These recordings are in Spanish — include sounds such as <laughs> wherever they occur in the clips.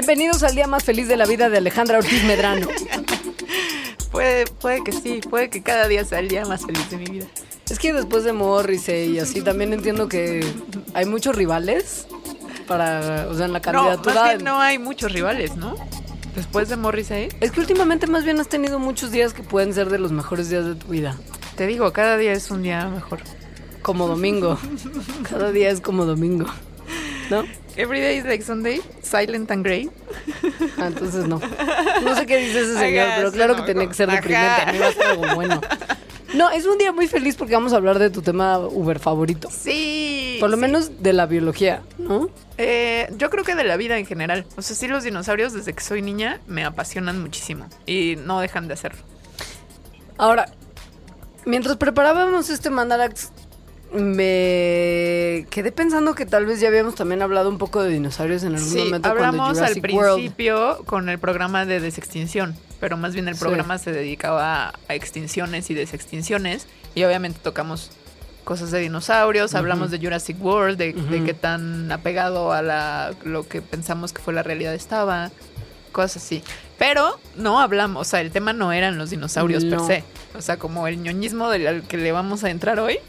Bienvenidos al día más feliz de la vida de Alejandra Ortiz Medrano. <laughs> Puede, puede que sí, puede que cada día sea el día más feliz de mi vida. Es que después de Morrissey y así también entiendo que hay muchos rivales para, o sea, en la No, candidatura. más bien no hay muchos rivales, ¿no? Después de Morrissey, Es que últimamente más bien has tenido muchos días que pueden ser de los mejores días de tu vida. te digo, cada día es un día mejor. Como domingo. <laughs> Cada día es como domingo. ¿No? Every day is like Sunday, silent and grey. Ah, entonces no. No sé qué dice ese señor, Ajá, pero claro no, que tenía que ser deprimente. A mí va a ser algo bueno. No, es un día muy feliz porque vamos a hablar de tu tema Uber favorito. Sí. Por lo sí. menos de la biología, ¿no? Eh, yo creo que de la vida en general. O sea, sí, los dinosaurios desde que soy niña me apasionan muchísimo y no dejan de hacerlo. Ahora, mientras preparábamos este Mandarax, me quedé pensando que tal vez ya habíamos también hablado un poco de dinosaurios en algún Sí, momento hablamos al World. principio con el programa de desextinción, pero más bien el Sí. programa se dedicaba a extinciones y desextinciones y obviamente tocamos cosas de dinosaurios, hablamos de Jurassic World, de, de qué tan apegado a la, lo que pensamos que fue la realidad estaba, cosas así. Pero no hablamos, o sea, el tema no eran los dinosaurios No. per se. O sea, como el ñoñismo del al que le vamos a entrar hoy. <laughs>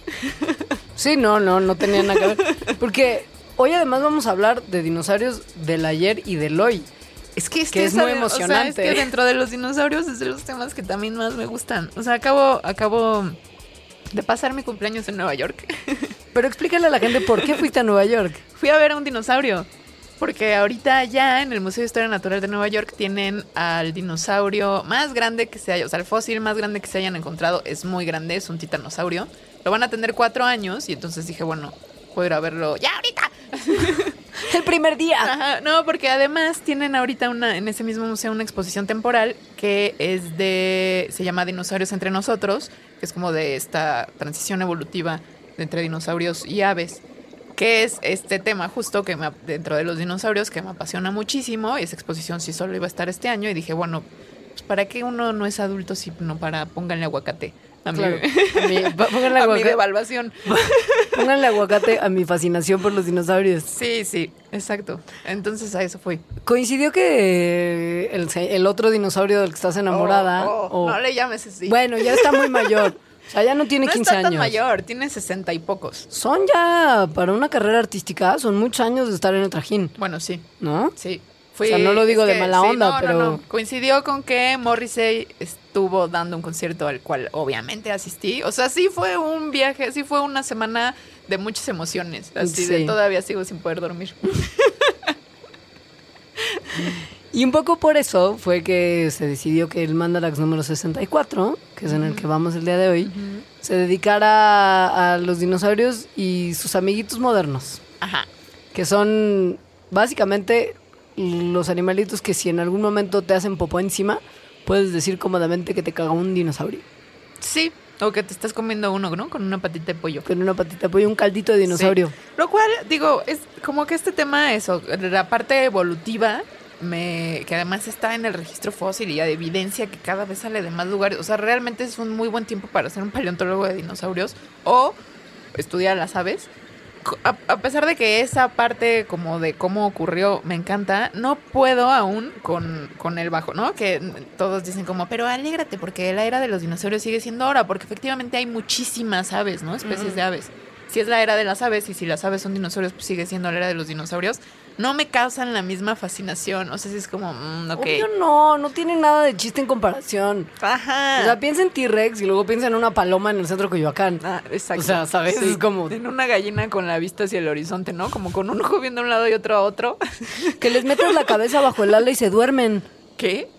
Sí, no, no, no tenía nada que ver. Porque hoy además vamos a hablar de dinosaurios del ayer y del hoy. Es que, Que es muy emocionante. O sea, es que dentro de los dinosaurios es de los temas que también más me gustan. O sea, acabo, acabo de pasar mi cumpleaños en Nueva York. <laughs> Pero explícale a la gente por qué fuiste a Nueva York. Fui a ver a un dinosaurio. Porque ahorita ya en el Museo de Historia Natural de Nueva York tienen al dinosaurio más grande que se haya, o sea, el fósil más grande que se hayan encontrado es muy grande, es un titanosaurio. Lo van a tener cuatro años y entonces dije, bueno, puedo ir a verlo ya ahorita. <laughs> El primer día. Ajá, no, porque además tienen ahorita una, en ese mismo museo una exposición temporal que es de, se llama Dinosaurios entre nosotros, que es como de esta transición evolutiva entre dinosaurios y aves, que es este tema justo que me, dentro de los dinosaurios que me apasiona muchísimo, y esa exposición sí solo iba a estar este año, y dije, bueno, pues para qué uno no es adulto si no para pónganle aguacate a mi. <laughs> A mi- pónganle, a mi devaluación. <laughs> pónganle aguacate a mi fascinación por los dinosaurios. Sí, sí, exacto. Entonces a eso fui. Coincidió que el, el otro dinosaurio del que estás enamorada. Oh, oh, o- No le llames así. Bueno, ya está muy mayor. <laughs> O sea, ya no tiene no 15 está años. tan mayor, tiene sesenta y pocos. Son ya, para una carrera artística, son muchos años de estar en el trajín, Bueno, sí, ¿no? sí. O sea, no lo digo de mala onda, no, no, pero- no. Coincidió con que Morrissey estuvo dando un concierto al cual obviamente asistí. O sea, sí fue un viaje, sí fue una semana de muchas emociones. Así de Sí. todavía sigo sin poder dormir. <laughs> Y un poco por eso fue que se decidió que el Mandarax número 64, que es en el que vamos el día de hoy, se dedicara a los dinosaurios y sus amiguitos modernos, Ajá. que son básicamente los animalitos que si en algún momento te hacen popó encima, puedes decir cómodamente que te cagó un dinosaurio. Sí. O que te estás comiendo uno, ¿no? Con una patita de pollo. Con una patita de pollo, un caldito de dinosaurio. Sí. Lo cual, digo, es como que este tema, eso, la parte evolutiva, me, que además está en el registro fósil y hay evidencia que cada vez sale de más lugares. O sea, realmente es un muy buen tiempo para ser un paleontólogo de dinosaurios o estudiar las aves. A, a pesar de que esa parte como de cómo ocurrió me encanta, no puedo aún con, con el bajo, ¿no? Que todos dicen como, pero alégrate porque la era de los dinosaurios sigue siendo ahora, porque efectivamente hay muchísimas aves, ¿no? Especies de aves. Si es la era de las aves y si las aves son dinosaurios, pues sigue siendo la era de los dinosaurios. No me causan la misma fascinación. O sea, si es como, mm, ok. Obvio no, no tiene nada de chiste en comparación. Ajá. O sea, piensa en T-Rex y luego piensa en una paloma en el centro de Coyoacán. Ah, exacto. O sea, ¿sabes? Es como- En una gallina con la vista hacia el horizonte, ¿no? Como con un ojo viendo a un lado y otro a otro. Que les metes la cabeza bajo el ala y se duermen. ¿Qué?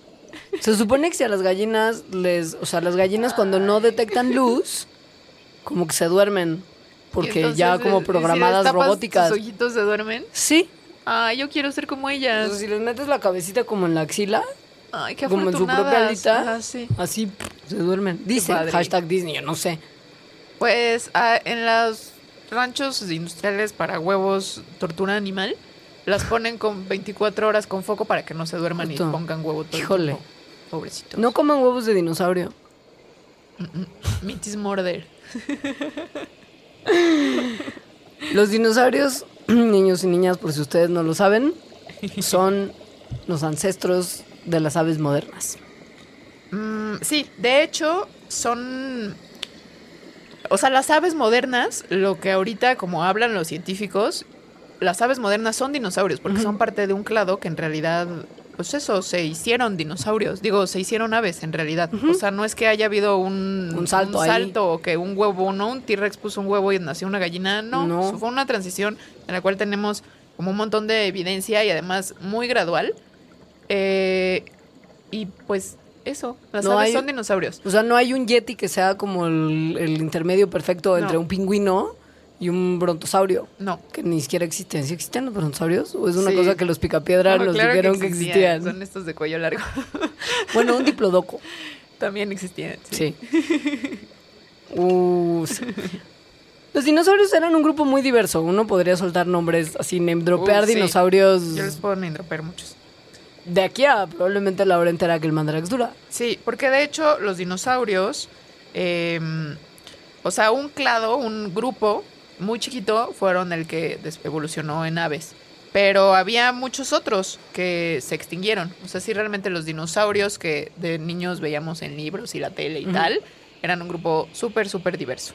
Se supone que si a las gallinas les, o sea, las gallinas cuando no detectan luz, como que se duermen, porque entonces, ya como ¿y si programadas robóticas. ¿Tus ojitos se duermen? Sí, Ay, yo quiero ser como ellas. Entonces, si les metes la cabecita como en la axila, Ay, qué como en su propia alita, Ajá, sí. así pff, se duermen. Dice, padre. hashtag Disney, yo no sé. Pues ah, en los ranchos industriales para huevos tortura animal, las ponen con 24 horas con foco para que no se duerman Justo. y pongan huevo todo el Híjole. tiempo. Pobrecito. No coman huevos de dinosaurio. Mitis Morder. Los dinosaurios, <clears throat> niños y niñas, por si ustedes no lo saben, <laughs> son los ancestros de las aves modernas. Mm, sí, de hecho, son. O sea, las aves modernas, lo que ahorita, como hablan los científicos, las aves modernas son dinosaurios, porque son parte de un clado que en realidad, pues eso, se hicieron dinosaurios. Digo, se hicieron aves en realidad. O sea, no es que haya habido un, Un salto ahí. salto o que un huevo, no, un T-Rex puso un huevo y nació una gallina. No, No. Eso fue una transición en la cual tenemos como un montón de evidencia y además muy gradual. Eh, y pues eso, las No aves hay- son dinosaurios. O sea, no hay un yeti que sea como el, el intermedio perfecto entre No. un pingüino y un brontosaurio. No. Que ni siquiera existen. ¿Sí existen los brontosaurios? ¿O es una Sí. cosa que los picapiedra No, nos claro dijeron que existían? Son estos de cuello largo. <laughs> Bueno, un diplodoco. También existían. Sí. Sí. <laughs> Uh, sí. Los dinosaurios eran un grupo muy diverso. Uno podría soltar nombres así, name dropear Uh, sí. dinosaurios Yo les puedo nindropear muchos. de aquí a probablemente la hora entera que el Mandarax dura. Sí, porque de hecho los dinosaurios, eh, o sea, un clado, un grupo muy chiquito fueron el que evolucionó en aves. Pero había muchos otros que se extinguieron. O sea, sí, realmente los dinosaurios que de niños veíamos en libros y la tele y tal, eran un grupo súper, súper diverso.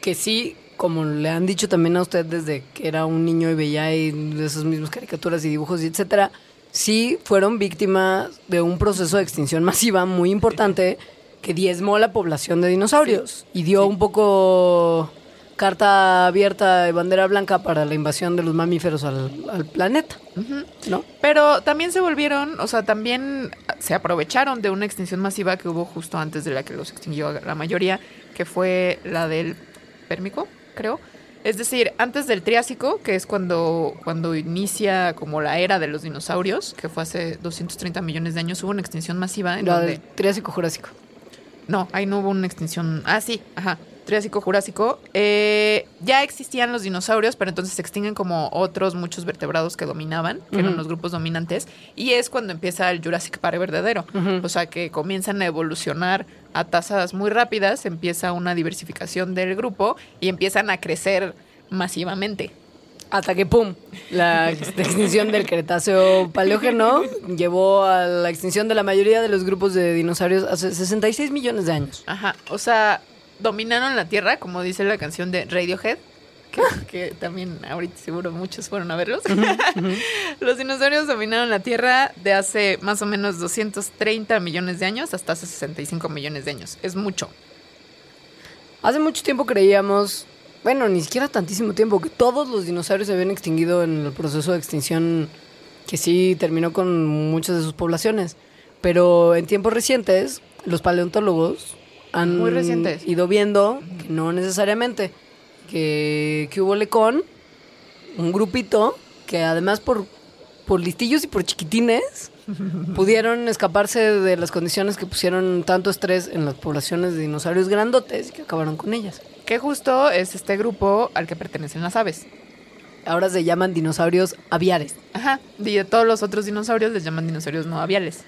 Que sí, como le han dicho también a usted desde que era un niño y veía de esas mismas caricaturas y dibujos y etcétera, sí fueron víctimas de un proceso de extinción <laughs> masiva muy importante que diezmó la población de dinosaurios y dio un poco carta abierta y bandera blanca para la invasión de los mamíferos al, al planeta, ¿no? Pero también se volvieron, o sea, también se aprovecharon de una extinción masiva que hubo justo antes de la que los extinguió la mayoría, que fue la del Pérmico, creo. Es decir, antes del Triásico, que es cuando, cuando inicia como la era de los dinosaurios, que fue hace 230 millones de años, hubo una extinción masiva en La donde... del Triásico Jurásico. No, ahí no hubo una extinción. Ah, sí, ajá. Triásico, Jurásico. Eh, ya existían los dinosaurios, pero entonces se extinguen como otros muchos vertebrados que dominaban, que eran los grupos dominantes. Y es cuando empieza el Jurassic Park verdadero. O sea, que comienzan a evolucionar a tasas muy rápidas, empieza una diversificación del grupo y empiezan a crecer masivamente. Hasta que, ¡pum! La ex- extinción del Cretáceo Paleógeno llevó a la extinción de la mayoría de los grupos de dinosaurios hace 66 millones de años. Ajá. O sea, dominaron la Tierra, como dice la canción de Radiohead. Que, que también ahorita seguro muchos fueron a verlos. Los dinosaurios dominaron la Tierra de hace más o menos 230 millones de años hasta hace 65 millones de años. Es mucho. Hace mucho tiempo creíamos, bueno, ni siquiera tantísimo tiempo, que todos los dinosaurios se habían extinguido en el proceso de extinción que sí terminó con muchas de sus poblaciones. Pero en tiempos recientes, los paleontólogos han Muy recientes. ido viendo que no necesariamente, que, que hubo lecón, un grupito, que además por, por listillos y por chiquitines, <laughs> pudieron escaparse de las condiciones que pusieron tanto estrés en las poblaciones de dinosaurios grandotes y que acabaron con ellas. Que justo es este grupo al que pertenecen las aves. Ahora se llaman dinosaurios aviares. Ajá. Y de todos los otros dinosaurios les llaman dinosaurios no aviales.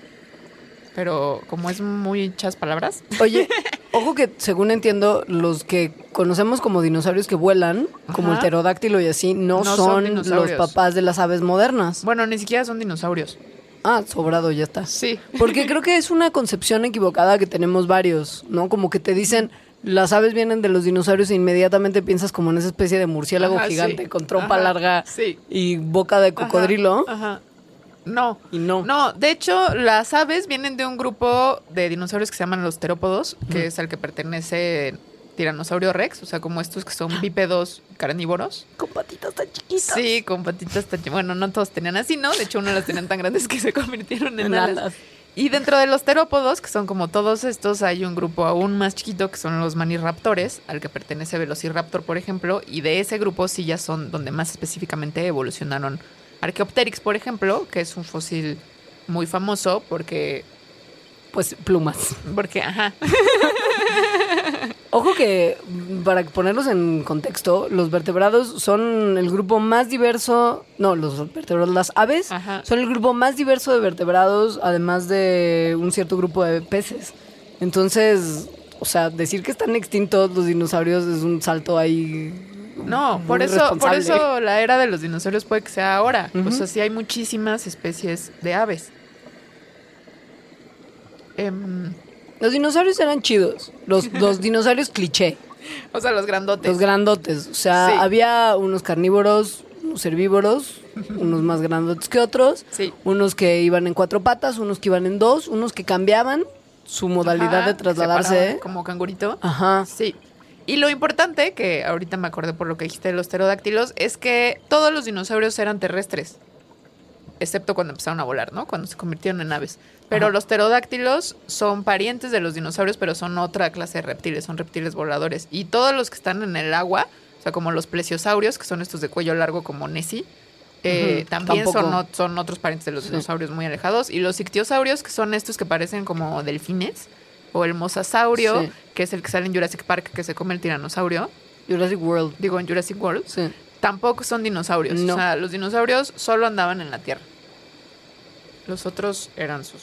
Pero como es muchas palabras, Oye, <laughs> ojo que según entiendo, los que conocemos como dinosaurios que vuelan, como el pterodáctilo y así, no, No son son, los papás de las aves modernas. bueno, ni siquiera son dinosaurios. Ah, sobrado, ya está. Sí. Porque creo que es una concepción equivocada que tenemos varios, ¿no? Como que te dicen, las aves vienen de los dinosaurios e inmediatamente piensas como en esa especie de murciélago Ajá, gigante sí. con trompa Ajá, larga sí. y boca de cocodrilo. Ajá. No. Y no. No, de hecho, las aves vienen de un grupo de dinosaurios que se llaman los terópodos, que es al que pertenece Tiranosaurio Rex, o sea, como estos que son bípedos carnívoros. Con patitas tan chiquitas. Sí, con patitas tan... chi- Bueno, no todos tenían así, ¿no? De hecho, uno las tenían tan grandes que se convirtieron en, En alas. alas. Y dentro de los terópodos, que son como todos estos, hay un grupo aún más chiquito que son los maniraptores, al que pertenece Velociraptor, por ejemplo, y de ese grupo sí ya son donde más específicamente evolucionaron Archaeopteryx, por ejemplo, que es un fósil muy famoso porque, Pues plumas. porque, ajá, <laughs> Ojo que, para ponerlos en contexto, los vertebrados son el grupo más diverso, no, los vertebrados, las aves, Ajá. son el grupo más diverso de vertebrados, además de un cierto grupo de peces. Entonces, o sea, decir que están extintos los dinosaurios es un salto ahí. No, por eso, por eso la era de los dinosaurios puede que sea ahora. O Ujú. sea, sí hay muchísimas especies de aves. Em, Los dinosaurios eran chidos. Los, <laughs> los dinosaurios cliché. o sea, los grandotes. Los grandotes. O sea, Sí. había unos carnívoros, unos herbívoros, unos más grandotes que otros. Sí. Unos que iban en cuatro patas, unos que iban en dos, unos que cambiaban su modalidad Ajá, de se trasladarse. Como cangurito. Ajá. Sí. Y lo importante, que ahorita me acordé por lo que dijiste de los pterodáctilos, es que todos los dinosaurios eran terrestres. Excepto cuando empezaron a volar, ¿no? Cuando se convirtieron en aves. Pero Ajá. los pterodáctilos son parientes de los dinosaurios, pero son otra clase de reptiles, son reptiles voladores. Y todos los que están en el agua, o sea, como los plesiosaurios, que son estos de cuello largo como Nessie, eh, también son, son otros parientes de los Sí. dinosaurios muy alejados. Y los ictiosaurios, que son estos que parecen como delfines, o el mosasaurio, Sí. que es el que sale en Jurassic Park, que se come el tiranosaurio, Jurassic World. digo en Jurassic World, Sí. tampoco son dinosaurios. No. O sea, los dinosaurios solo andaban en la Tierra. Los otros eran sus,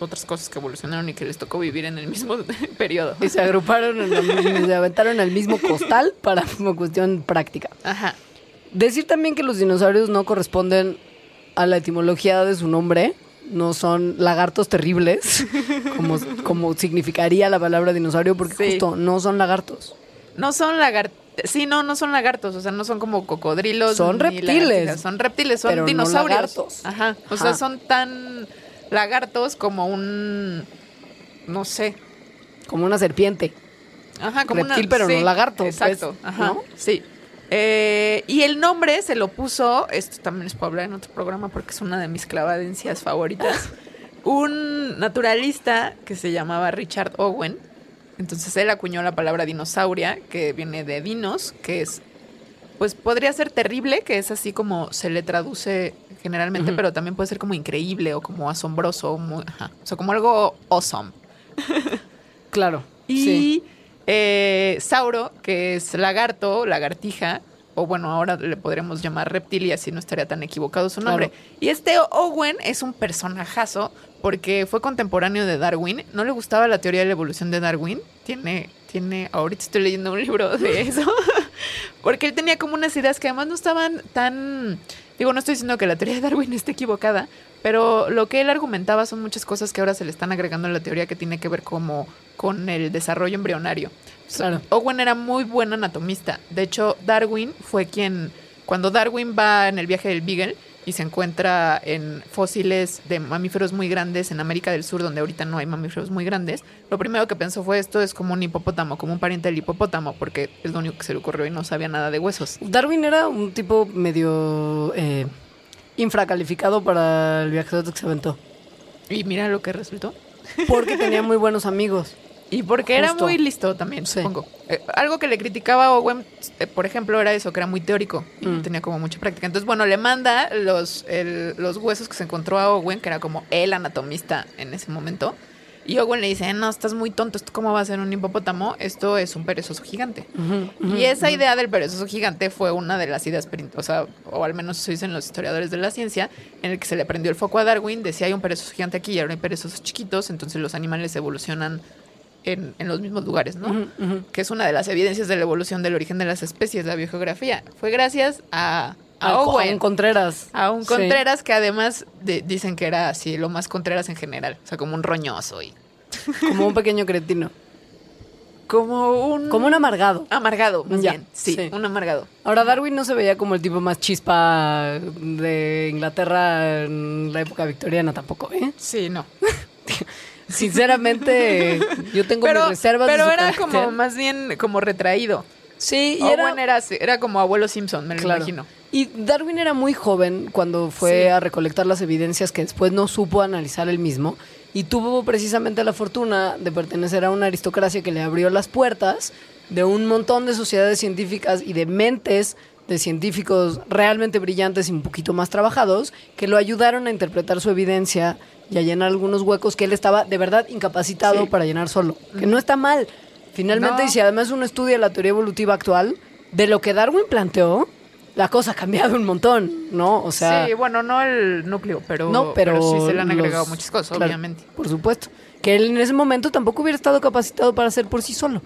otras cosas que evolucionaron y que les tocó vivir en el mismo <laughs> periodo. Y se agruparon, en el- se aventaron al mismo costal para una cuestión práctica. Ajá. Decir también que los dinosaurios no corresponden a la etimología de su nombre. No son lagartos terribles, <laughs> como, como significaría la palabra dinosaurio, porque Sí. justo no son lagartos. No son lagartos. Sí, no, no son lagartos, o sea, no son como cocodrilos. Son reptiles. Son reptiles, son Pero no dinosaurios. lagartos. Ajá. O Ajá. sea, son tan lagartos como un. No sé. Como una serpiente. Ajá, como Reptil, una, pero no lagarto, Exacto, pues, ajá, ¿no? sí. Eh, y el nombre se lo puso, esto también les puedo hablar en otro programa porque es una de mis clavadencias favoritas, un naturalista que se llamaba Richard Owen. Entonces él acuñó la palabra dinosauria, que viene de dinos, que es, pues podría ser terrible, que es así como se le traduce generalmente, pero también puede ser como increíble o como asombroso, muy- ajá. o sea, como algo awesome. Claro. Y sí. Eh, Sauro, que es lagarto, lagartija, o bueno, ahora le podremos llamar reptilia si no estaría tan equivocado su nombre. Claro. Y este Owen es un personajazo porque fue contemporáneo de Darwin. No le gustaba la teoría de la evolución de Darwin. Tiene, tiene, ahorita estoy leyendo un libro de <laughs> eso. porque él tenía como unas ideas que además no estaban tan. Digo, no estoy diciendo que la teoría de Darwin esté equivocada, pero lo que él argumentaba son muchas cosas que ahora se le están agregando a la teoría que tiene que ver como con el desarrollo embrionario. Claro. Owen era muy buen anatomista. De hecho, Darwin fue quien, cuando Darwin va en el viaje del Beagle y se encuentra en fósiles de mamíferos muy grandes en América del Sur, donde ahorita no hay mamíferos muy grandes, lo primero que pensó fue esto es como un hipopótamo, como un pariente del hipopótamo, porque es lo único que se le ocurrió y no sabía nada de huesos. Darwin era un tipo medio eh, infracalificado para el viaje que se aventó. Y mira lo que resultó. Porque tenía muy buenos amigos. Y porque era muy listo también, Sí. supongo. Eh, algo que le criticaba a Owen, eh, por ejemplo, era eso, que era muy teórico y no Mm. tenía como mucha práctica. Entonces, bueno, le manda los, el- los huesos que se encontró a Owen, que era como el anatomista en ese momento. Y Owen le dice, no, estás muy tonto, ¿esto cómo va a ser un hipopótamo? Esto es un perezoso gigante. Y esa idea del perezoso gigante fue una de las ideas, o sea, o al menos eso dicen los historiadores de la ciencia, en el que se le prendió el foco a Darwin, decía hay un perezoso gigante aquí y ahora hay perezosos chiquitos, entonces los animales evolucionan en, en los mismos lugares, ¿no? Que es una de las evidencias de la evolución del origen de las especies, la biogeografía. Fue gracias a, a A, a Owen. un Contreras. a un Sí. Contreras que además de- dicen que era así, lo más Contreras en general. O sea, como un roñoso y. <laughs> Como un pequeño cretino. Como un. Como un amargado. Amargado, más Ya, bien. Sí, sí. un amargado. Ahora, Darwin no se veía como el tipo más chispa de Inglaterra en la época victoriana tampoco, ¿eh? Sí, no. <laughs> Sinceramente, yo tengo pero mis reservas de pero su era carácter. como más bien como retraído. Sí, y Owen era... era, era como abuelo Simpson, me lo Claro. imagino. Y Darwin era muy joven cuando fue Sí. a recolectar las evidencias que después no supo analizar él mismo y tuvo precisamente la fortuna de pertenecer a una aristocracia que le abrió las puertas de un montón de sociedades científicas y de mentes de científicos realmente brillantes y un poquito más trabajados que lo ayudaron a interpretar su evidencia y a llenar algunos huecos que él estaba de verdad incapacitado Sí. para llenar solo. Que no está mal. Finalmente, No. y si además uno estudia la teoría evolutiva actual, de lo que Darwin planteó, la cosa ha cambiado un montón, ¿no? O sea, sí, bueno, no el núcleo, pero, no, pero, sí se le han los- agregado muchas cosas, claro, obviamente. Por supuesto. Que él en ese momento tampoco hubiera estado capacitado para hacer por sí solo,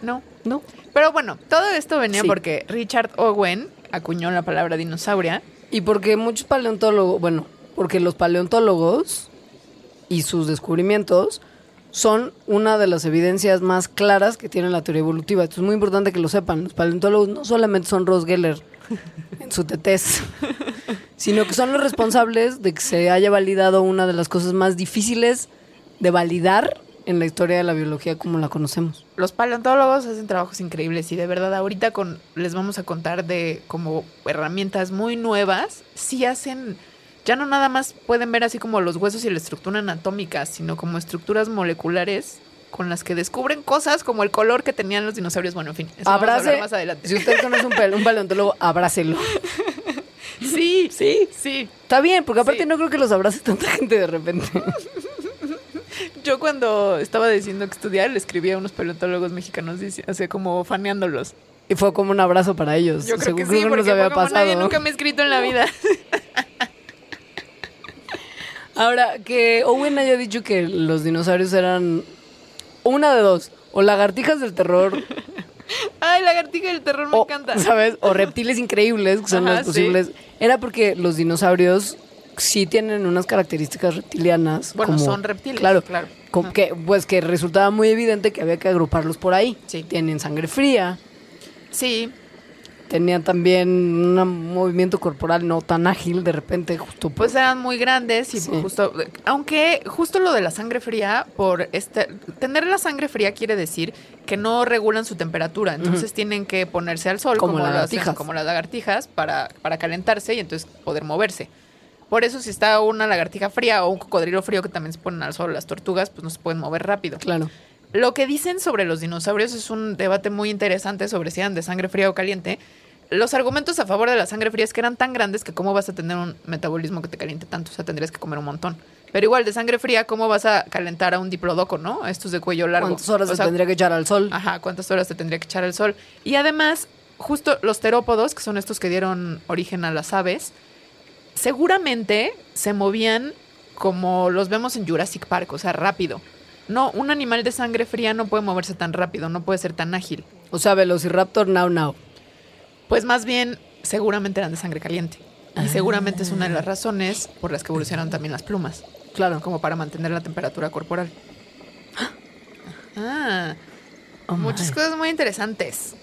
No. ¿no? Pero bueno, todo esto venía Sí. porque Richard Owen acuñó la palabra dinosauria. Y porque muchos paleontólogos, bueno, porque los paleontólogos y sus descubrimientos son una de las evidencias más claras que tiene la teoría evolutiva. Esto es muy importante que lo sepan. Los paleontólogos no solamente son Ross Geller <laughs> en su tetés, <laughs> sino que son los responsables de que se haya validado una de las cosas más difíciles de validar en la historia de la biología como la conocemos. Los paleontólogos hacen trabajos increíbles y de verdad ahorita con les vamos a contar de como herramientas muy nuevas, sí hacen ya no nada más pueden ver así como los huesos y la estructura anatómica, sino como estructuras moleculares con las que descubren cosas como el color que tenían los dinosaurios. Bueno, en fin, eso vamos a Abrace, más adelante. si usted conoce un, un paleontólogo, abrácelo. <laughs> Sí, sí, sí. Está bien, porque aparte Sí. no creo que los abrace tanta gente de repente. <laughs> <laughs> Yo cuando estaba diciendo que estudiar, le escribí a unos paleontólogos mexicanos, así como faneándolos. Y fue como un abrazo para ellos. Yo creo Según que sí, nos había fue como pasado. nadie nunca me ha escrito en la vida. <laughs> Ahora, que Owen haya dicho que los dinosaurios eran una de dos. O lagartijas del terror. <laughs> Ay, lagartija del terror me o, encanta. ¿sabes? O reptiles increíbles, que son Ajá, sí. posibles. Era porque los dinosaurios sí tienen unas características reptilianas. Bueno, como- son reptiles, Claro. claro. como Ajá. que, pues que resultaba muy evidente que había que agruparlos por ahí. Sí. Tienen sangre fría. Sí, Tenían también un movimiento corporal no tan ágil de repente, justo pues eran muy grandes y Sí. justo, aunque justo lo de la sangre fría, por este, tener la sangre fría quiere decir que no regulan su temperatura, entonces tienen que ponerse al sol Como como, las, lagartijas. como las lagartijas para, para calentarse y entonces poder moverse. Por eso si está una lagartija fría o un cocodrilo frío que también se ponen al sol, las tortugas pues no se pueden mover rápido. Claro. Lo que dicen sobre los dinosaurios es un debate muy interesante sobre si eran de sangre fría o caliente. Los argumentos a favor de la sangre fría es que eran tan grandes que cómo vas a tener un metabolismo que te caliente tanto, o sea, tendrías que comer un montón. Pero igual de sangre fría, ¿cómo vas a calentar a un diplodoco, no? Estos de cuello largo. ¿Cuántas horas O sea, tendría que echar al sol? Ajá, ¿cuántas horas te tendría que echar al sol? Y además, justo los terópodos, que son estos que dieron origen a las aves, seguramente se movían como los vemos en Jurassic Park, o sea, rápido. No, un animal de sangre fría no puede moverse tan rápido, no puede ser tan ágil. O sea, Velociraptor now now. Pues más bien, seguramente eran de sangre caliente. Y seguramente es una de las razones por las que evolucionaron también las plumas, Claro. como para mantener la temperatura corporal. <gasps> Ah, Oh, muchas cosas muy interesantes.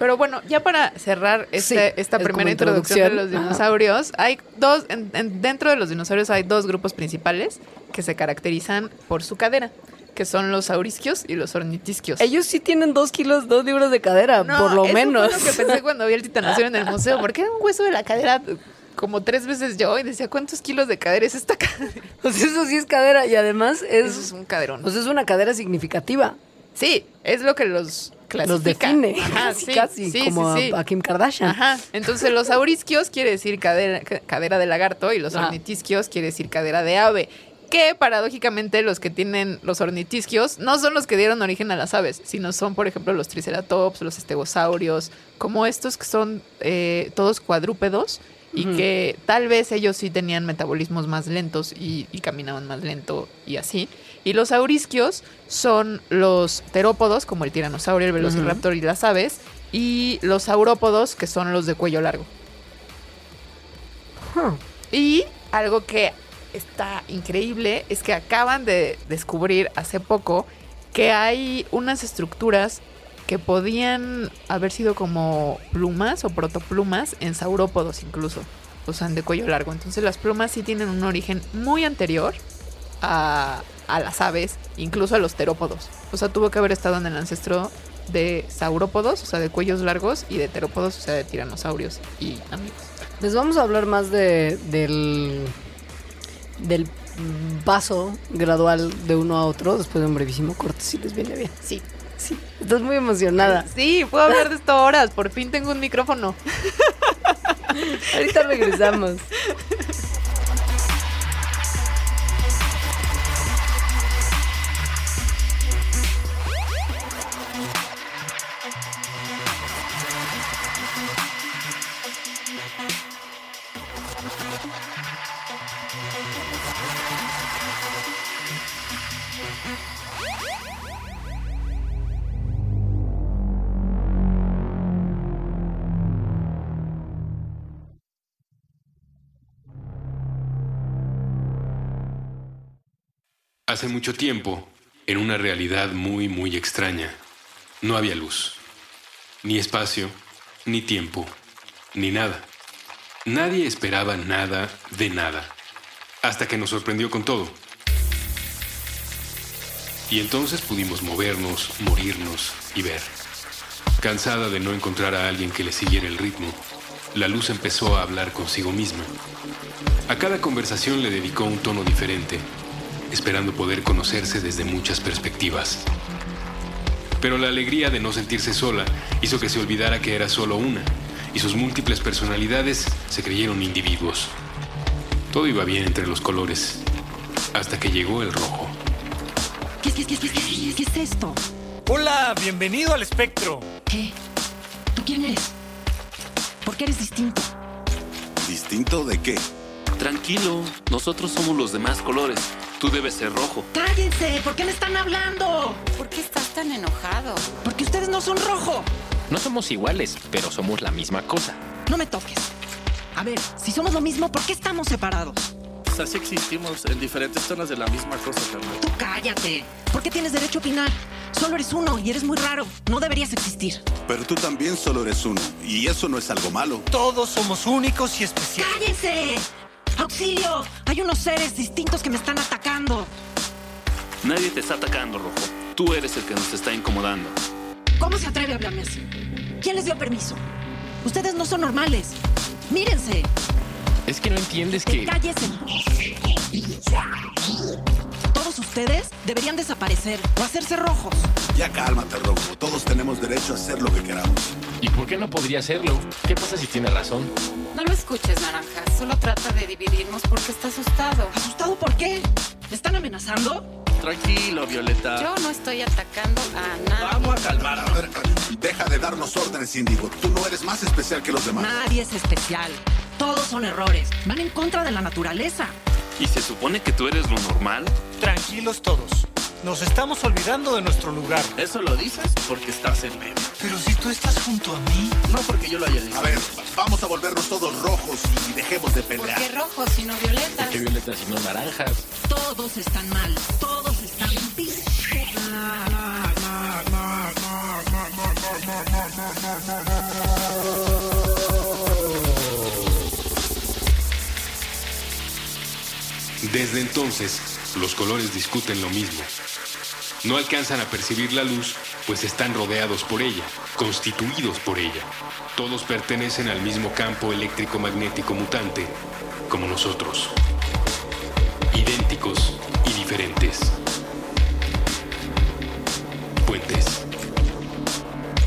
Pero bueno, ya para cerrar este- Sí, esta es primera introducción de los. Ajá. dinosaurios, hay dos, en- en- dentro de los dinosaurios hay dos grupos principales que se caracterizan por su cadera, que son los saurisquios y los ornitisquios. Ellos sí tienen dos kilos, dos libros de cadera, No, por lo eso menos. Fue lo que pensé cuando vi el titanosaurio en el <laughs> museo, porque era un hueso de la cadera como tres veces yo y decía, ¿cuántos kilos de cadera es esta cadera? Sea, <laughs> eso sí es cadera y además es, Eso es un caderón. sea, es una cadera significativa. Sí, es lo que los clasifica. Los define, <laughs> Ajá, casi, sí, casi, sí, como sí. A, a Kim Kardashian. Ajá, entonces los aurisquios quiere decir cadera, ca- cadera de lagarto y los Ajá. ornitisquios quiere decir cadera de ave. Que paradójicamente los que tienen los ornitisquios no son los que dieron origen a las aves, sino son, por ejemplo, los triceratops, los estegosaurios, como estos que son eh, todos cuadrúpedos y que tal vez ellos sí tenían metabolismos más lentos y, y caminaban más lento y así. Y los aurisquios son los terópodos, como el tiranosaurio, el velociraptor y las aves, y los saurópodos, que son los de cuello largo. Huh. Y algo que está increíble es que acaban de descubrir hace poco que hay unas estructuras que podían haber sido como plumas o protoplumas en saurópodos incluso, o sea, de cuello largo. Entonces las plumas sí tienen un origen muy anterior a, a las aves, incluso a los terópodos. O sea, tuvo que haber estado en el ancestro de saurópodos, o sea, de cuellos largos, y de terópodos, o sea, de tiranosaurios y amigos. Les vamos a hablar más de, del, del paso gradual de uno a otro después de un brevísimo corte, si les viene bien. Sí. Sí, estás muy emocionada. Sí, puedo hablar de esto horas. Por fin tengo un micrófono. <laughs> Ahorita regresamos. <laughs> Hace mucho tiempo, en una realidad muy, muy extraña, no había luz, ni espacio, ni tiempo, ni nada. Nadie esperaba nada de nada, hasta que nos sorprendió con todo. Y entonces pudimos movernos, morirnos y ver. Cansada de no encontrar a alguien que le siguiera el ritmo, la luz empezó a hablar consigo misma. A cada conversación le dedicó un tono diferente esperando poder conocerse desde muchas perspectivas. Pero la alegría de no sentirse sola hizo que se olvidara que era solo una, y sus múltiples personalidades se creyeron individuos. Todo iba bien entre los colores, hasta que llegó el rojo. ¿Qué, qué, qué, qué, qué, qué es esto? Hola, bienvenido al espectro. ¿Qué? ¿Tú quién eres? ¿Por qué eres distinto? ¿Distinto de qué? Tranquilo, nosotros somos los demás colores. Tú debes ser rojo. ¡Cállense! ¿Por qué me están hablando? ¿Por qué estás tan enojado? Porque ustedes no son rojo. No somos iguales, pero somos la misma cosa. No me toques. A ver, si somos lo mismo, ¿por qué estamos separados? Pues así existimos en diferentes zonas de la misma cosa también. Tú cállate. ¿Por qué tienes derecho a opinar? Solo eres uno y eres muy raro. No deberías existir. Pero tú también solo eres uno, y eso no es algo malo. Todos somos únicos y especiales. ¡Cállense! ¡Auxilio! Hay unos seres distintos que me están atacando. Nadie te está atacando, rojo. Tú eres el que nos está incomodando. ¿Cómo se atreve a hablarme así? ¿Quién les dio permiso? Ustedes no son normales. Mírense. Es que no entiendes que... Cállese. Ustedes deberían desaparecer o hacerse rojos. Ya cálmate, Rojo. Todos tenemos derecho a hacer lo que queramos. ¿Y por qué no podría hacerlo? ¿Qué pasa si tiene razón? No lo escuches, Naranja. Solo trata de dividirnos porque está asustado. ¿Asustado por qué? ¿Me están amenazando? Tranquilo, Violeta. Yo no estoy atacando a nadie. Vamos a calmar. A ver, deja de darnos órdenes, Índigo. Tú no eres más especial que los demás. Nadie es especial. Todos son errores. Van en contra de la naturaleza. ¿Y se supone que tú eres lo normal? Tranquilos todos. Nos estamos olvidando de nuestro lugar. Eso lo dices porque estás en medio. Pero si tú estás junto a mí. No porque yo lo haya dicho. A ver, vamos a volvernos todos rojos y dejemos de ¿Por pelear. qué rojo si no violetas? ¿Qué violetas y no naranjas? Todos están mal. Todos están bis- Desde entonces, los colores discuten lo mismo. No alcanzan a percibir la luz, pues están rodeados por ella, constituidos por ella. Todos pertenecen al mismo campo eléctrico magnético mutante, como nosotros. Idénticos y diferentes. Puentes.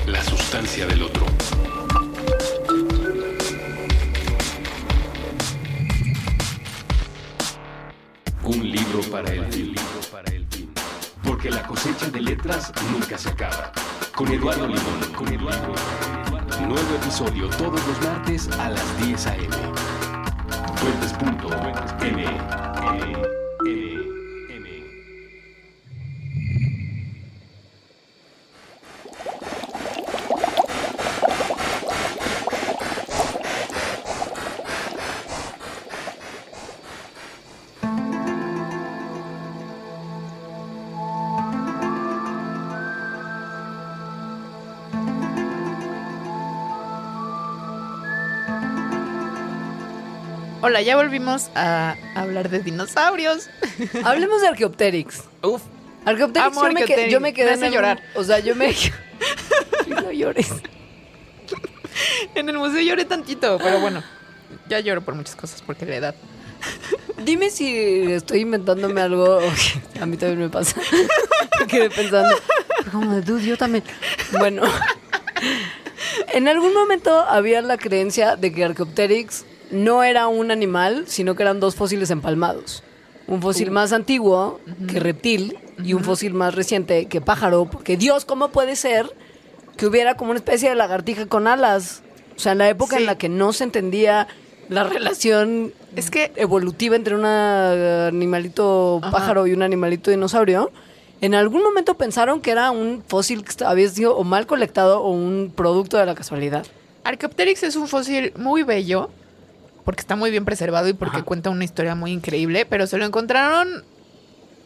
La sustancia del otro. Porque la cosecha de letras nunca se acaba. Con Eduardo Limón. Con Eduardo. Nuevo episodio todos los martes a las 10 a.m. Fuentes.m. Hola, ya volvimos a hablar de dinosaurios. <laughs> Hablemos de Archaeopteryx. Uf, Archaeopteryx, yo, me que- Archaeopteryx, yo me quedé me en llorar. O sea, yo me, <laughs> <laughs> No llores. En el museo lloré tantito, pero bueno, ya lloro por muchas cosas porque la edad. Dime si estoy inventándome algo. A mí también me pasa. Me quedé pensando. Como de dude, yo también. Bueno. En algún momento había la creencia de que Archaeopteryx no era un animal, sino que eran dos fósiles empalmados. Un fósil más antiguo que reptil y un fósil más reciente que pájaro. Porque Dios, ¿cómo puede ser que hubiera como una especie de lagartija con alas? O sea, en la época Sí. en la que no se entendía la relación Es que evolutiva entre un animalito Ajá. pájaro y un animalito dinosaurio, en algún momento pensaron que era un fósil que había sido o mal colectado o un producto de la casualidad. Archaeopteryx es un fósil muy bello porque está muy bien preservado y porque cuenta una historia muy increíble, pero se lo encontraron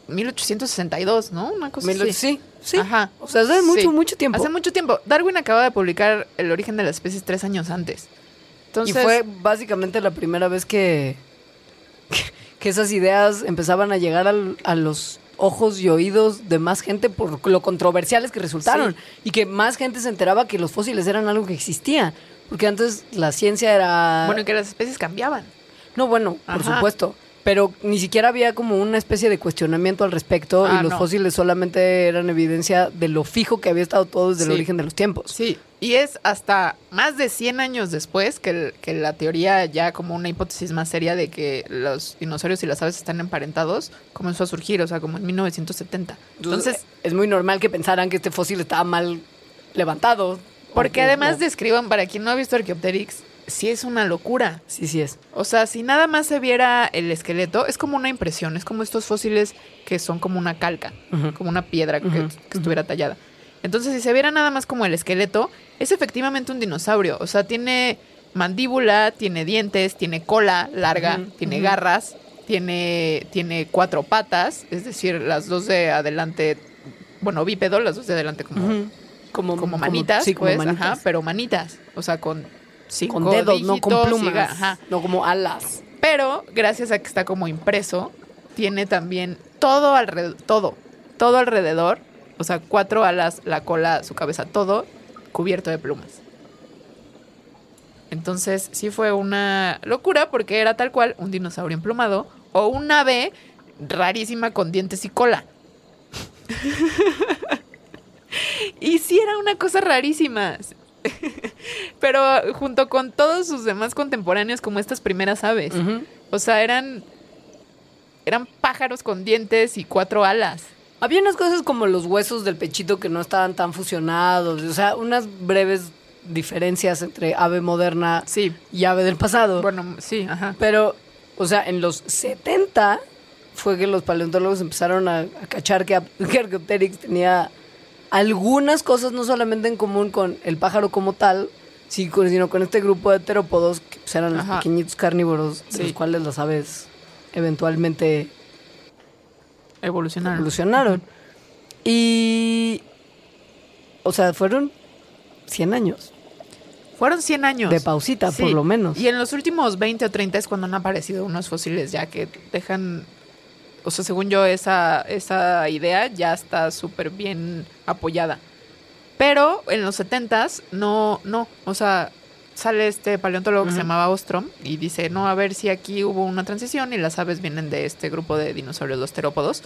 1862, ¿no? Una cosa así. sí, sí. Ajá. O sea, hace mucho, Sí. mucho tiempo. Hace mucho tiempo. Darwin acaba de publicar El origen de las especies tres años antes. Entonces, y fue básicamente la primera vez que, que, <laughs> que esas ideas empezaban a llegar al- a los ojos y oídos de más gente por lo controversiales que resultaron. Y que más gente se enteraba que los fósiles eran algo que existía. Porque antes la ciencia era... bueno, y que las especies cambiaban. No, bueno, por supuesto. Pero ni siquiera había como una especie de cuestionamiento al respecto Ah, y los no. fósiles solamente eran evidencia de lo fijo que había estado todo desde el origen de los tiempos. Sí, y es hasta más de 100 años después que, el- que la teoría ya como una hipótesis más seria de que los dinosaurios y las aves están emparentados comenzó a surgir, o sea, como en 1970. Entonces, Entonces, es muy normal que pensaran que este fósil estaba mal levantado. Porque además describan, para quien no ha visto Archaeopteryx, sí es una locura. Sí, sí es. O sea, si nada más se viera el esqueleto, es como una impresión, es como estos fósiles que son como una calca, como una piedra que, estuviera tallada. Entonces, si se viera nada más como el esqueleto, es efectivamente un dinosaurio. O sea, tiene mandíbula, tiene dientes, tiene cola larga, tiene garras, tiene, tiene cuatro patas, es decir, las dos de adelante, bueno, bípedo, las dos de adelante como. Como, como manitas, sí, como pues, manitas. ajá, pero manitas, o sea, con cinco con dedos, no con plumas. ajá. No como alas. Pero gracias a que está como impreso, tiene también todo alrededor, todo, todo alrededor, o sea, cuatro alas, la cola, su cabeza, todo cubierto de plumas. Entonces sí fue una locura porque era tal cual un dinosaurio emplumado o un ave rarísima con dientes y cola. <laughs> y sí era una cosa rarísima. <laughs> Pero junto con todos sus demás contemporáneos como estas primeras aves. O sea, eran eran pájaros con dientes y cuatro alas. Había unas cosas como los huesos del pechito que no estaban tan fusionados. O sea, unas breves diferencias entre ave moderna Sí. y ave del pasado. Bueno, sí, ajá. Pero, o sea, en los 70 fue que los paleontólogos empezaron a, a cachar que, <laughs> que Archaeopteryx tenía algunas cosas no solamente en común con el pájaro como tal, sino con este grupo de terópodos que pues, eran los pequeñitos carnívoros, de los cuales las aves eventualmente Evolucionaron. evolucionaron. Y, o sea, fueron 100 años Fueron 100 años. de pausita, Sí. por lo menos. Y en los últimos 20 o 30 es cuando han aparecido unos fósiles ya que dejan, o sea, según yo, esa, esa idea ya está súper bien apoyada. Pero en los 70s no, no, o sea, sale este paleontólogo que se llamaba Ostrom y dice, no, a ver si aquí hubo una transición y las aves vienen de este grupo de dinosaurios, los terópodos.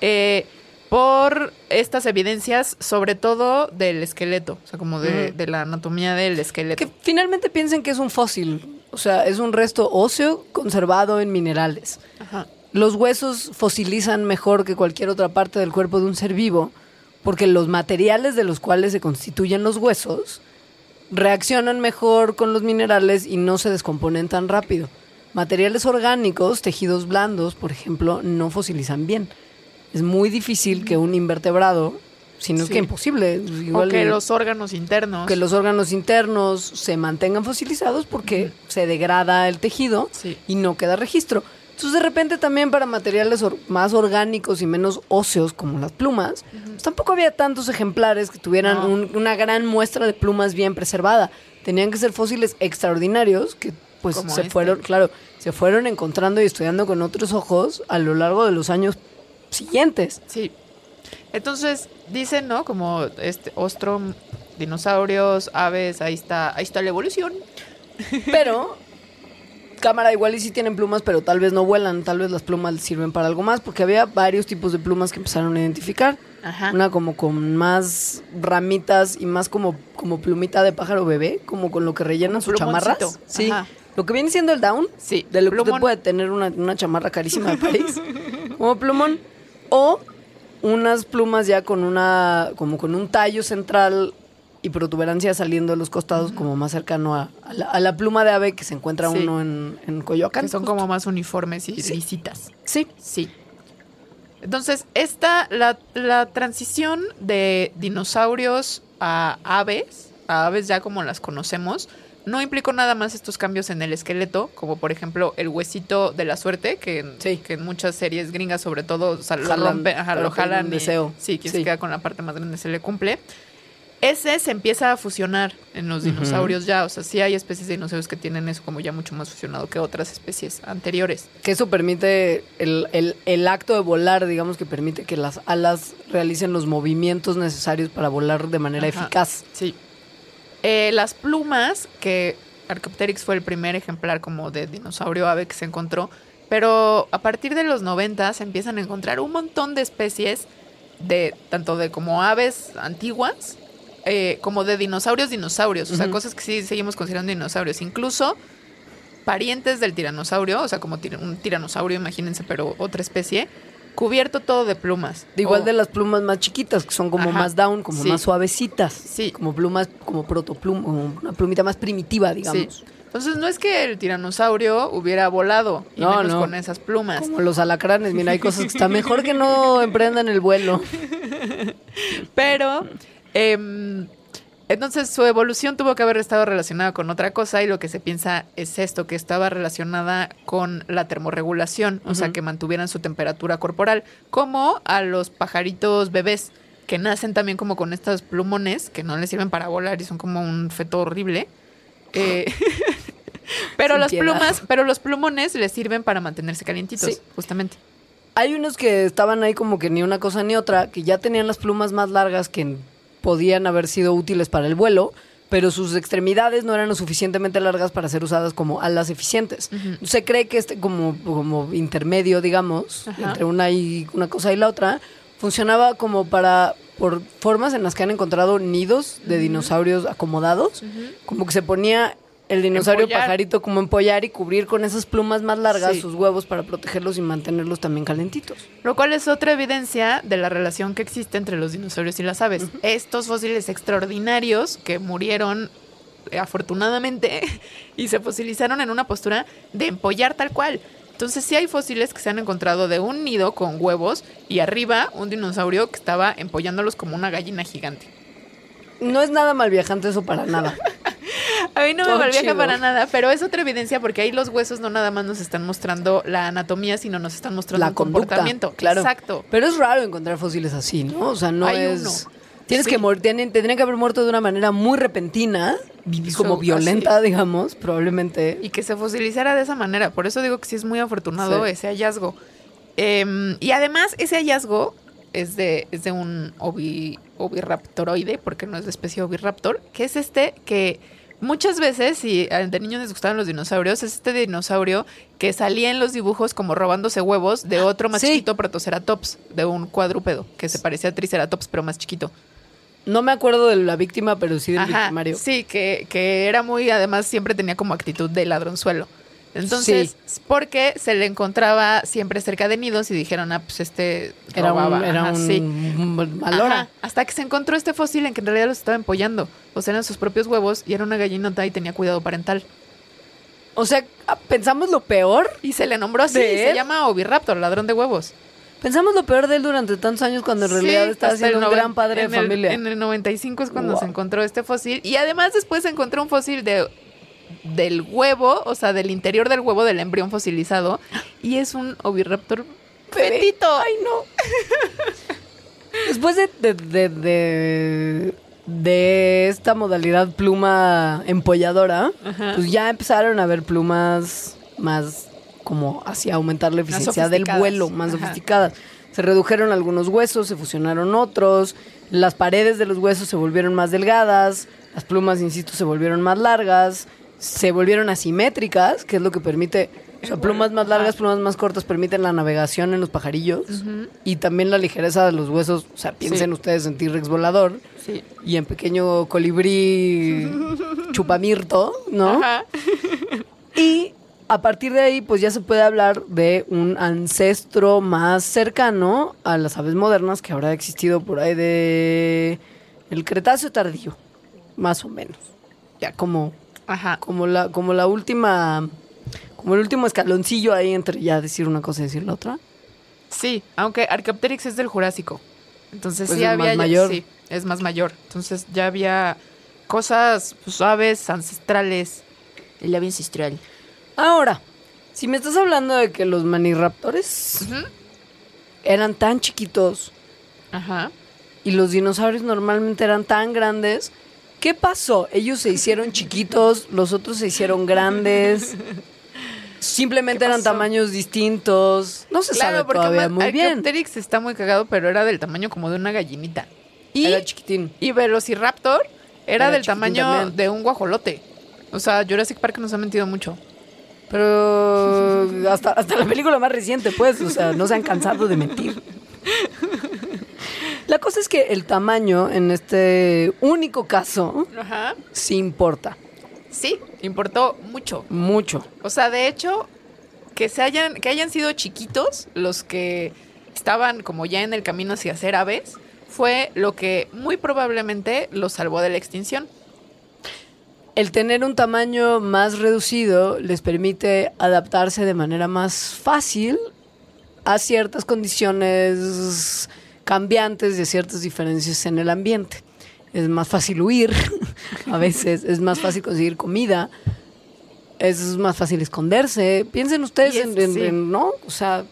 Eh, por estas evidencias, sobre todo del esqueleto, o sea, como de, de la anatomía del esqueleto. Que finalmente piensen que es un fósil. O sea, es un resto óseo conservado en minerales. Ajá. Los huesos fosilizan mejor que cualquier otra parte del cuerpo de un ser vivo porque los materiales de los cuales se constituyen los huesos reaccionan mejor con los minerales y no se descomponen tan rápido. Materiales orgánicos, tejidos blandos, por ejemplo, no fosilizan bien. Es muy difícil que un invertebrado, si no es Sí. que imposible, igual o que los órganos internos. que los órganos internos se mantengan fosilizados porque se degrada el tejido Sí. y no queda registro. Entonces, de repente, también para materiales or- más orgánicos y menos óseos, como las plumas, pues tampoco había tantos ejemplares que tuvieran No. un- una gran muestra de plumas bien preservada. Tenían que ser fósiles extraordinarios que, pues, Como se este. fueron, claro, se fueron encontrando y estudiando con otros ojos a lo largo de los años siguientes. Sí. Entonces, dicen, ¿no? Como este ostrom, dinosaurios, aves, ahí está, ahí está la evolución. Pero, cámara, igual y sí tienen plumas, pero tal vez no vuelan. Tal vez las plumas sirven para algo más, porque había varios tipos de plumas que empezaron a identificar. Ajá. Una como con más ramitas y más como, como plumita de pájaro bebé, como con lo que rellenan sus chamarras. Sí. Ajá. Lo que viene siendo el down, Sí, de lo que usted puede tener una, una chamarra carísima de París, <laughs> como plumón. O unas plumas ya con una, como con un tallo central y protuberancia saliendo de los costados, como más cercano a, a la, a la pluma de ave que se encuentra Sí. uno en, en Coyoacán. Que son justo. como más uniformes y lisitas. Sí. Sí. Entonces, esta, la, la transición de dinosaurios a aves, a aves ya como las conocemos, no implicó nada más estos cambios en el esqueleto, como por ejemplo el huesito de la suerte, que, en- Sí. que en muchas series gringas sobre todo o sea, lo Jalan rompen, ajá, para lo que haya un jalan y- deseo. sí, quien se queda con la parte más grande se le cumple. Ese se empieza a fusionar en los dinosaurios ya, o sea, sí hay especies de dinosaurios que tienen eso como ya mucho más fusionado que otras especies anteriores. Que eso permite el, el- el acto de volar, digamos que permite que las alas realicen los movimientos necesarios para volar de manera Ajá. eficaz. Sí. Eh, las plumas, que Archaeopteryx fue el primer ejemplar como de dinosaurio ave que se encontró, pero a partir de los 90 se empiezan a encontrar un montón de especies de tanto de como aves antiguas eh, como de dinosaurios dinosaurios, o sea, cosas que sí seguimos considerando dinosaurios, incluso parientes del tiranosaurio, o sea, como tir- un tiranosaurio, imagínense, pero otra especie, cubierto todo de plumas. De igual O- de las plumas más chiquitas, que son como Ajá, más down, como sí. más suavecitas. Sí. Como plumas, como protopluma, como una plumita más primitiva, digamos. Sí. Entonces no es que el tiranosaurio hubiera volado, y No, menos no. con esas plumas. Como los alacranes, mira, hay cosas que está mejor que no emprendan el vuelo. <laughs> Pero, em, entonces su evolución tuvo que haber estado relacionada con otra cosa y lo que se piensa es esto, que estaba relacionada con la termorregulación, o sea, que mantuvieran su temperatura corporal, como a los pajaritos bebés que nacen también como con estos plumones que no les sirven para volar y son como un feto horrible. Eh, <laughs> pero Sin las piedad. plumas, pero los plumones les sirven para mantenerse calientitos, Sí. justamente. Hay unos que estaban ahí como que ni una cosa ni otra, que ya tenían las plumas más largas que podían haber sido útiles para el vuelo, pero sus extremidades no eran lo suficientemente largas para ser usadas como alas eficientes. Se cree que este como, como intermedio, digamos, Ajá. entre una y una cosa y la otra, funcionaba como para por formas en las que han encontrado nidos de dinosaurios acomodados, como que se ponía el dinosaurio Empollar. pajarito como empollar y cubrir con esas plumas más largas Sí. sus huevos para protegerlos y mantenerlos también calentitos. Lo cual es otra evidencia de la relación que existe entre los dinosaurios y las aves. Estos fósiles extraordinarios que murieron eh, afortunadamente <laughs> y se fosilizaron en una postura de empollar tal cual. Entonces sí hay fósiles que se han encontrado de un nido con huevos y arriba un dinosaurio que estaba empollándolos como una gallina gigante. No es nada mal viajante eso para nada. <laughs> <laughs> A mí no me malviaja para nada, pero es otra evidencia porque ahí los huesos no nada más nos están mostrando la anatomía, sino nos están mostrando La conducta, comportamiento. claro. Exacto. Pero es raro encontrar fósiles así, ¿no? O sea, no Hay es. uno. Tienes Sí. que morir, tienen, tendrían que haber muerto de una manera muy repentina y como violenta, digamos, probablemente. y que se fosilizara de esa manera. Por eso digo que sí es muy afortunado Sí. ese hallazgo. Em, y además, ese hallazgo es de, es de un ovi, oviraptoroide, porque no es de especie oviraptor, que es este que muchas veces, si eh, de niños les gustaban los dinosaurios, es este dinosaurio que salía en los dibujos como robándose huevos de otro más Sí. chiquito protoceratops, de un cuadrúpedo, que se parecía a triceratops, pero más chiquito. No me acuerdo de la víctima, pero sí del Ajá, victimario. sí, que, que era muy, además siempre tenía como actitud de ladronzuelo. Entonces, porque se le encontraba siempre cerca de nidos y dijeron, ah, pues este Era robaba. un, era Ajá, un sí. malora. Ajá, hasta que se encontró este fósil en que en realidad los estaba empollando. O sea, eran sus propios huevos y era una gallinota y tenía cuidado parental. O sea, pensamos lo peor. Y se le nombró así, ¿De se llama Oviraptor, ladrón de huevos. Pensamos lo peor de él durante tantos años cuando en realidad Sí, estaba siendo el un gran padre en de el- familia. En el 95 es cuando Wow. se encontró este fósil. Y además después se encontró un fósil de del huevo, o sea, del interior del huevo del embrión fosilizado. Y es un oviraptor Bebé. fetito. Ay, no. <laughs> Después de, de, de, de- de esta modalidad pluma empolladora, Ajá. pues ya empezaron a haber plumas más como hacia aumentar la eficiencia del vuelo, más Ajá. sofisticadas. Se redujeron algunos huesos, se fusionaron otros, las paredes de los huesos se volvieron más delgadas, las plumas, insisto, se volvieron más largas, se volvieron asimétricas, que es lo que permite, o sea, plumas más largas, plumas más cortas permiten la navegación en los pajarillos y también la ligereza de los huesos, o sea, piensen Sí. ustedes en T-Rex volador Sí. y en pequeño colibrí chupamirto, ¿no? Ajá. Y a partir de ahí, pues ya se puede hablar de un ancestro más cercano a las aves modernas que habrá existido por ahí de el Cretáceo tardío, más o menos. Ya como, Ajá. como la, como la última, como el último escaloncillo ahí entre ya decir una cosa y decir la otra. Sí, aunque Archaeopteryx es del Jurásico. Entonces Pues sí es había más mayor. sí, es más mayor. Entonces ya había cosas pues, suaves, ancestrales. El ave ancestral. Ahora, si me estás hablando de que los maniraptores eran tan chiquitos Ajá. y los dinosaurios normalmente eran tan grandes. ¿Qué pasó? Ellos se hicieron chiquitos, los otros se hicieron grandes. Simplemente ¿Qué eran tamaños distintos. No se Claro, sabe porque todavía muy bien. Archaeopteryx está muy cagado, pero era del tamaño como de una gallinita. Y, Era chiquitín. y Velociraptor era, Era del tamaño también. de un guajolote. O sea, Jurassic Park nos ha mentido mucho. Pero hasta, hasta la película más reciente, pues, o sea, no se han cansado de mentir. <laughs> La cosa es que el tamaño en este único caso Ajá. sí importa Sí, importó mucho. mucho. O sea, de hecho, que se hayan, que hayan sido chiquitos los que estaban como ya en el camino hacia ser aves, fue lo que muy probablemente los salvó de la extinción. El tener un tamaño más reducido les permite adaptarse de manera más fácil a ciertas condiciones cambiantes a ciertas diferencias en el ambiente. Es más fácil huir, <laughs> a veces es más fácil conseguir comida, es más fácil esconderse. Piensen ustedes Y es- en, en- sí. en- ¿no? O sea,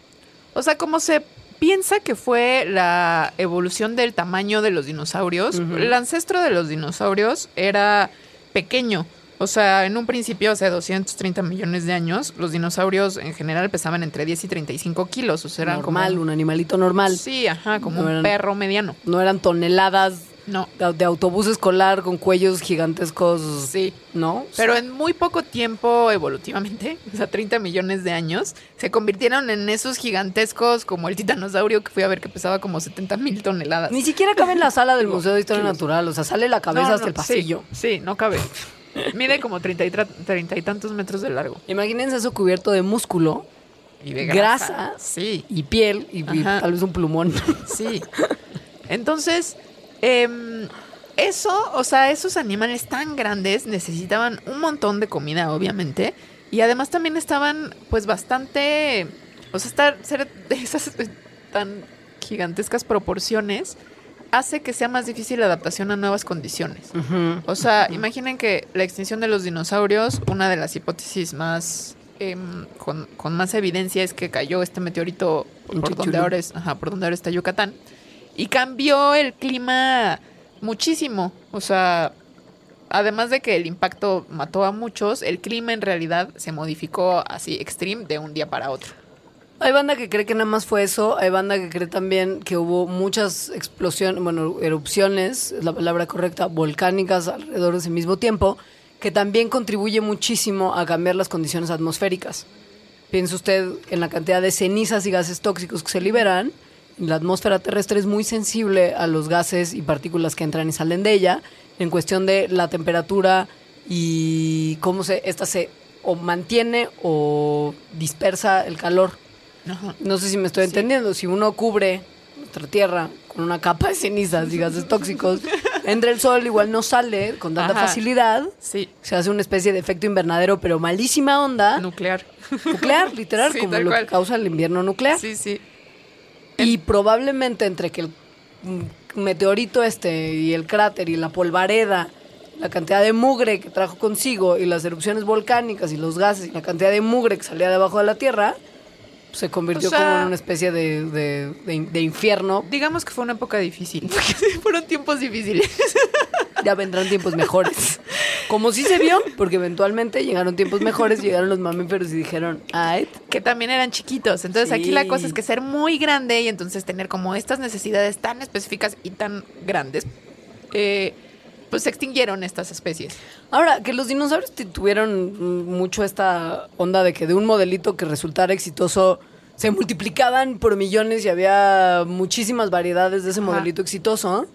O sea, como se piensa que fue la evolución del tamaño de los dinosaurios, el ancestro de los dinosaurios era pequeño. O sea, en un principio, hace 230 millones de años, los dinosaurios en general pesaban entre 10 y 35 kilos. O sea, eran normal, como... un animalito normal. Sí, ajá, como No un eran- perro mediano. No eran toneladas No. de, de autobús escolar con cuellos gigantescos, Sí. ¿no? Pero en muy poco tiempo, evolutivamente, <laughs> o sea, 30 millones de años, se convirtieron en esos gigantescos como el titanosaurio que fui a ver que pesaba como 70 mil toneladas. Ni siquiera cabe en la sala del <laughs> Museo de Historia Natural, o sea, sale la cabeza No, hasta el pasillo. Sí, sí, no cabe. Mide como 30 y, 30 y tantos metros de largo. Imagínense eso cubierto de músculo Y de Grasa. grasa. Sí, y piel y, tal vez un plumón. sí. Entonces, em, eso, o sea, esos animales tan grandes necesitaban un montón de comida, obviamente. Y además también estaban, pues, bastante. O sea, estar, ser de esas tan gigantescas proporciones hace que sea más difícil la adaptación a nuevas condiciones. O sea, imaginen que la extinción de los dinosaurios, una de las hipótesis más em, con, con más evidencia es que cayó este meteorito por donde ahora es, ajá, por donde ahora está Yucatán y cambió el clima muchísimo. O sea, además de que el impacto mató a muchos, el clima en realidad se modificó así extreme de un día para otro. Hay banda que cree que nada más fue eso, hay banda que cree también que hubo muchas explosiones, bueno, erupciones, es la palabra correcta, volcánicas alrededor de ese mismo tiempo, que también contribuye muchísimo a cambiar las condiciones atmosféricas. Piense usted en la cantidad de cenizas y gases tóxicos que se liberan. La atmósfera terrestre es muy sensible a los gases y partículas que entran y salen de ella en cuestión de la temperatura y cómo se esta se o mantiene o dispersa el calor. Ajá. No sé si me estoy entendiendo. Si uno cubre nuestra tierra con una capa de cenizas y gases tóxicos, entra el sol, igual no sale con tanta Ajá. facilidad. Sí, Se hace una especie de efecto invernadero, pero malísima onda. nuclear. Nuclear, literal, <laughs> Sí, como lo cual. que causa el invierno nuclear. Sí, sí. Y probablemente entre que el meteorito este y el cráter y la polvareda, la cantidad de mugre que trajo consigo y las erupciones volcánicas y los gases y la cantidad de mugre que salía debajo de la tierra, se convirtió O sea- como en una especie de, de- de- de infierno. Digamos que fue una época difícil. <laughs> Fueron tiempos difíciles. Ya vendrán tiempos mejores. Como sí se vio, porque eventualmente llegaron tiempos mejores, llegaron los mamíferos y dijeron, ay, que también eran chiquitos. Entonces aquí la cosa es que ser muy grande y entonces tener como estas necesidades tan específicas y tan grandes, eh, pues se extinguieron estas especies. Ahora, que los dinosaurios tuvieron mucho esta onda de que de un modelito que resultara exitoso se multiplicaban por millones y había muchísimas variedades de ese Ajá. modelito exitoso.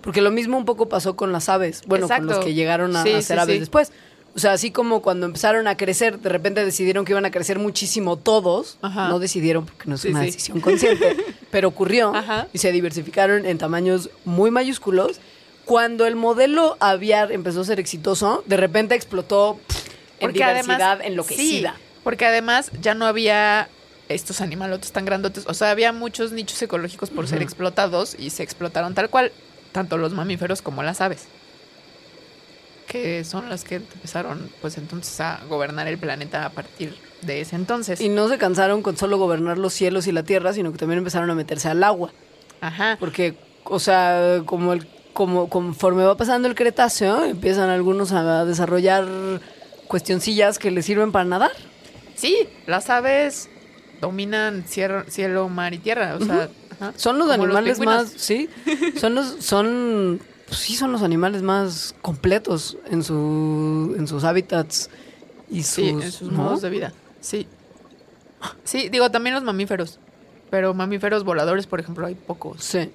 Porque lo mismo un poco pasó con las aves, bueno, con los que llegaron a, Sí, a ser sí, aves sí. después. O sea, así como cuando empezaron a crecer, de repente decidieron que iban a crecer muchísimo todos. Ajá. No decidieron porque no es una decisión consciente, <laughs> pero ocurrió Ajá. y se diversificaron en tamaños muy mayúsculos. Cuando el modelo aviar empezó a ser exitoso, de repente explotó pff, en diversidad enloquecida. sí, porque además ya no había estos animalotes tan grandotes. O sea, había muchos nichos ecológicos por ser explotados y se explotaron tal cual, tanto los mamíferos como las aves. Que son las que empezaron, pues entonces, a gobernar el planeta a partir de ese entonces. Y no se cansaron con solo gobernar los cielos y la tierra, sino que también empezaron a meterse al agua. Ajá. Porque, o sea, como el, como conforme va pasando el Cretáceo, empiezan algunos a desarrollar cuestioncillas que les sirven para nadar. Sí, las aves dominan cielo, cielo mar y tierra. O sea, ajá. Son los animales más, sí, son los, son, pues sí, son los animales más completos en su, en sus hábitats y sus, Sí, en sus ¿no? modos de vida. Sí. Sí, digo, también los mamíferos. Pero mamíferos voladores, por ejemplo, hay pocos. Sí,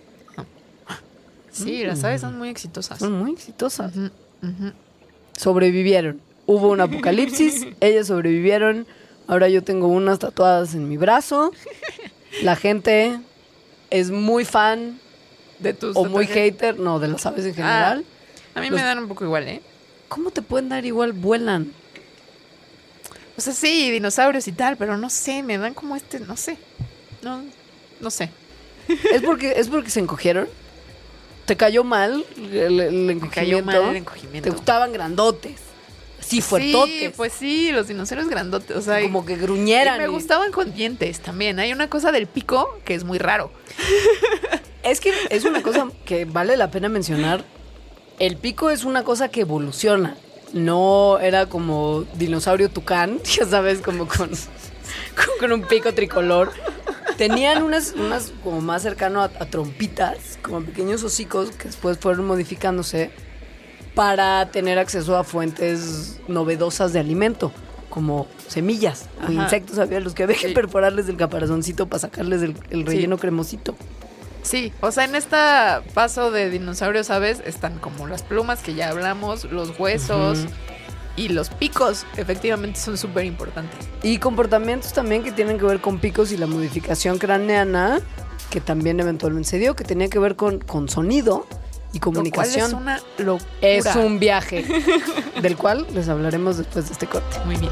Sí, las aves son muy exitosas. son muy exitosas. Sobrevivieron. Hubo un apocalipsis, <laughs> ellas sobrevivieron. Ahora yo tengo unas tatuadas en mi brazo. La gente es muy fan De tus o muy hater, no, de las aves en Ah, general. a mí Los- me dan un poco igual, ¿eh? ¿Cómo te pueden dar igual? Vuelan. O sea, sí, dinosaurios y tal, pero no sé, me dan como este, no sé. No, no sé. ¿Es porque, ¿Es porque se encogieron? ¿Te cayó mal el, el Me encogimiento? cayó mal el encogimiento. ¿Te gustaban grandotes? Sí, fuertotes. Sí, pues sí, los dinosaurios grandotes, o sea, como que y gruñeran. me y- gustaban con dientes también. Hay una cosa del pico que es muy raro. Es que es una cosa que vale la pena mencionar. El pico es una cosa que evoluciona. No era como dinosaurio tucán, <laughs> ya sabes, como con, con un pico tricolor. Tenían unas, unas como más cercano a, a trompitas, como pequeños hocicos que después fueron modificándose para tener acceso a fuentes novedosas de alimento, como semillas o insectos, había los que había que perforarles el caparazoncito para sacarles el, el relleno cremosito. Sí, o sea, en este paso de dinosaurios aves están como las plumas que ya hablamos, los huesos y los picos, efectivamente son súper importantes. Y comportamientos también que tienen que ver con picos y la modificación craneana, que también eventualmente se dio, que tenía que ver con, con sonido y comunicación. Lo cual es una locura. Es un viaje, <laughs> del cual les hablaremos después de este corte. Muy bien.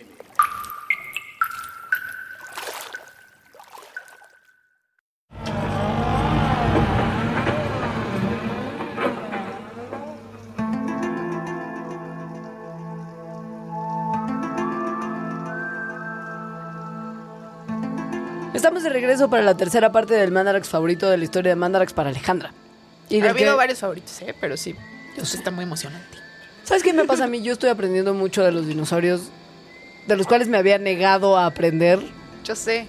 Estamos de regreso para la tercera parte del Mandarax favorito de la historia de Mandarax para Alejandra. Y ha habido que- varios favoritos, ¿eh? Pero sí, está muy emocionante. ¿Sabes qué me pasa a mí? Yo estoy aprendiendo mucho de los dinosaurios, de los cuales me había negado a aprender Yo sé.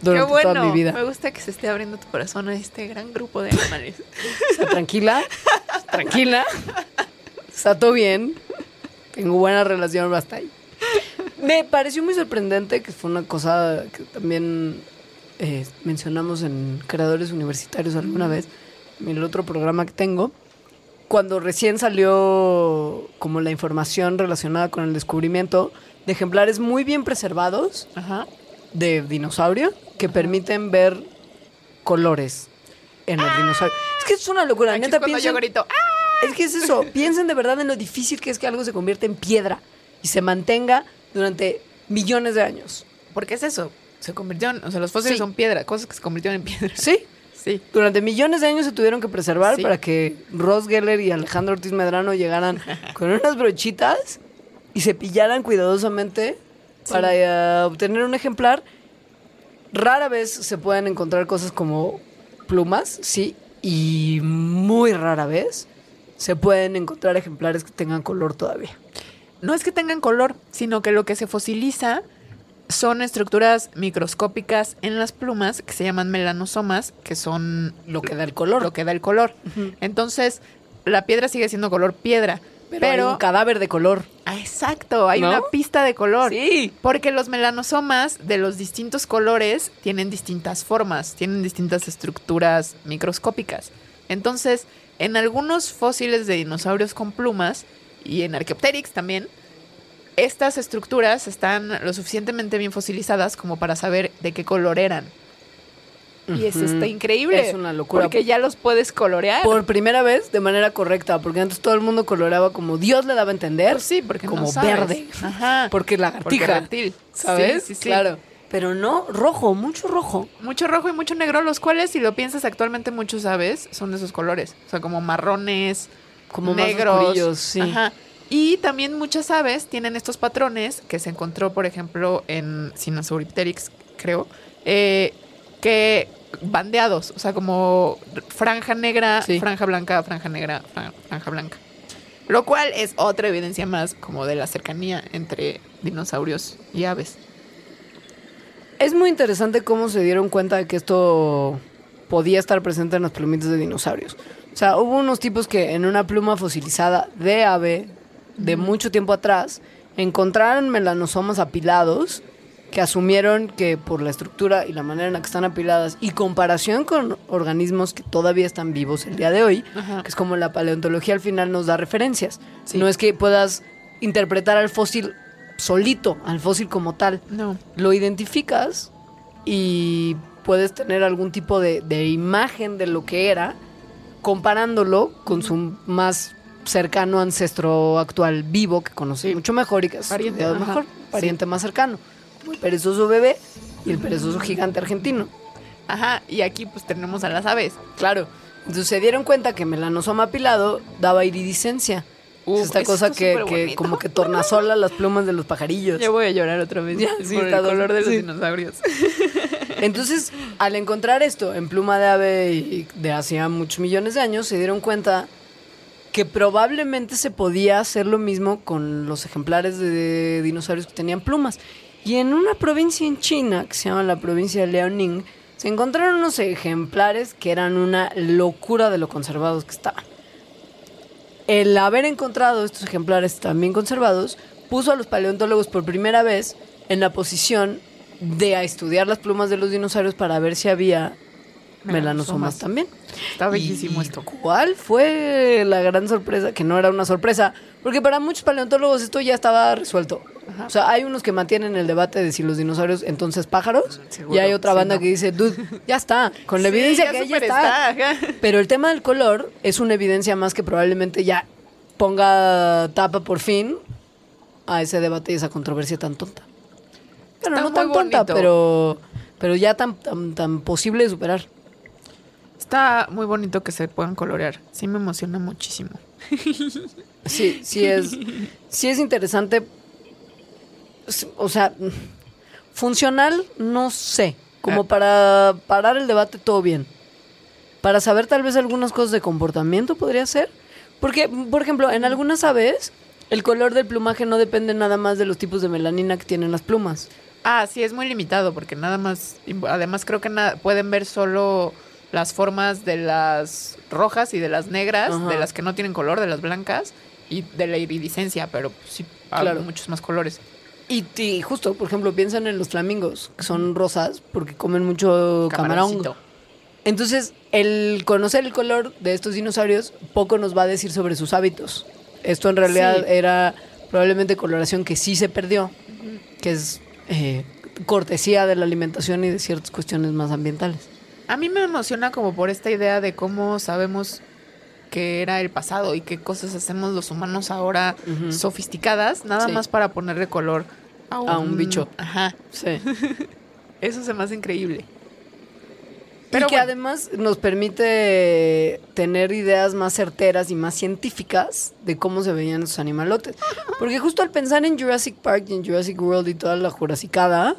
durante Qué bueno. toda mi vida. Me gusta que se esté abriendo tu corazón a este gran grupo de animales. O sea, tranquila, tranquila. Está todo bien. Tengo buena relación hasta ahí. Me pareció muy sorprendente que fue una cosa que también eh, mencionamos en Creadores Universitarios alguna vez, en el otro programa que tengo, cuando recién salió como la información relacionada con el descubrimiento de ejemplares muy bien preservados Ajá. de dinosaurio que permiten ver colores en el dinosaurio. Es que es una locura. Aquí Neta, cuando yo piensen, grito, ¡ah! es que es eso. <laughs> Piensen de verdad en lo difícil que es que algo se convierta en piedra y se mantenga durante millones de años. Porque es eso. Se convirtieron, o sea, los fósiles Sí. son piedra, cosas que se convirtieron en piedra. Sí. <laughs> Sí. Durante millones de años se tuvieron que preservar Sí. para que Ross Geller y Alejandro Ortiz Medrano llegaran <laughs> con unas brochitas y se pillaran cuidadosamente para eh, obtener un ejemplar. Rara vez se pueden encontrar cosas como plumas, sí, y muy rara vez se pueden encontrar ejemplares que tengan color todavía. No es que tengan color, sino que lo que se fosiliza son estructuras microscópicas en las plumas que se llaman melanosomas, que son Lo que da el color. lo que da el color. Entonces, la piedra sigue siendo color piedra. Pero, Pero, hay un cadáver de color. Ah, exacto, hay ¿No? una pista de color. Sí. Porque los melanosomas de los distintos colores tienen distintas formas, tienen distintas estructuras microscópicas. Entonces, en algunos fósiles de dinosaurios con plumas y en Archaeopteryx también, estas estructuras están lo suficientemente bien fosilizadas como para saber de qué color eran. Y eso Ujú. está increíble. Es una locura. Porque ya los puedes colorear. Por primera vez de manera correcta, porque antes todo el mundo coloreaba como Dios le daba a entender. Pues sí, porque como no sabes. verde. Ajá. Porque Porque lagartija. reptil. ¿Sabes? Sí, sí, sí. Claro. Pero no, rojo, mucho rojo. Mucho rojo y mucho negro, los cuales, si lo piensas actualmente, muchos aves son de esos colores. O sea, como marrones, Como negros. sí. Ajá. Y también muchas aves tienen estos patrones que se encontró, por ejemplo, en Sinosauropteryx, creo, eh, que bandeados, o sea, como franja negra, Sí. franja blanca, franja negra, fra- franja blanca. Lo cual es otra evidencia más como de la cercanía entre dinosaurios y aves. Es muy interesante cómo se dieron cuenta de que esto podía estar presente en las plumitas de dinosaurios. O sea, hubo unos tipos que en una pluma fosilizada de ave de mucho tiempo atrás encontraron melanosomas apilados que asumieron que por la estructura y la manera en la que están apiladas y comparación con organismos que todavía están vivos el día de hoy, Ajá. que es como la paleontología al final nos da referencias. Sí. No es que puedas interpretar al fósil solito, al fósil como tal No. lo identificas y puedes tener algún tipo de, de imagen de lo que era, comparándolo con su más cercano ancestro actual vivo que conoce mucho mejor y que es Pariente, mejor, pariente más cercano, el perezoso bebé y el perezoso gigante argentino. Ajá, y aquí pues tenemos a las aves. Claro. Entonces se dieron cuenta que melanosoma apilado daba iridiscencia. Uf, es esta cosa que, que como que tornasola las plumas de los pajarillos. Ya voy a llorar otra vez Ya, por sí, el está dos- color de los sí. dinosaurios. <laughs> Entonces, al encontrar esto en pluma de ave y de hacía muchos millones de años, se dieron cuenta que probablemente se podía hacer lo mismo con los ejemplares de dinosaurios que tenían plumas. Y en una provincia en China, que se llama la provincia de Liaoning, se encontraron unos ejemplares que eran una locura de lo conservados que estaban. El haber encontrado estos ejemplares también conservados puso a los paleontólogos por primera vez en la posición de a estudiar las plumas de los dinosaurios para ver si había melanosomas también. Está bellísimo ¿Y esto. ¿Cuál fue la gran sorpresa? Que no era una sorpresa, porque para muchos paleontólogos esto ya estaba resuelto. O sea, hay unos que mantienen el debate de si los dinosaurios entonces pájaros, Seguro, y hay otra sí, banda no. que dice, dude, ya está, con la Sí, evidencia ya que ya está. Pero el tema del color es una evidencia más que probablemente ya ponga tapa por fin a ese debate y esa controversia tan tonta. Bueno, no tan tonta, bonito. pero, pero ya tan, tan, tan posible de superar. Está muy bonito que se puedan colorear. Sí me emociona muchísimo. <laughs> Sí, sí es, sí es interesante. O sea, funcional, no sé. Como Ah. para parar el debate, todo bien. Para saber tal vez algunas cosas de comportamiento podría ser. Porque, por ejemplo, en algunas aves, el color del plumaje no depende nada más de los tipos de melanina que tienen las plumas. Ah, sí, es muy limitado porque nada más, además creo que pueden ver solo las formas de las rojas y de las negras, Ajá. de las que no tienen color, de las blancas y de la iridiscencia, pero sí, Claro. muchos más colores. Y, y justo, por ejemplo, piensan en los flamingos, que son rosas porque comen mucho camarón. Entonces, el conocer el color de estos dinosaurios poco nos va a decir sobre sus hábitos. Esto en realidad Sí. era probablemente coloración que sí se perdió, que es eh, cortesía de la alimentación y de ciertas cuestiones más ambientales. A mí me emociona como por esta idea de cómo sabemos que era el pasado y qué cosas hacemos los humanos ahora sofisticadas, nada Sí. más para ponerle color a un, A un bicho. Ajá, Sí. <laughs> eso se me hace increíble. Pero Pero que bueno. además nos permite tener ideas más certeras y más científicas de cómo se veían esos animalotes. Porque justo al pensar en Jurassic Park y en Jurassic World y toda la jurasicada,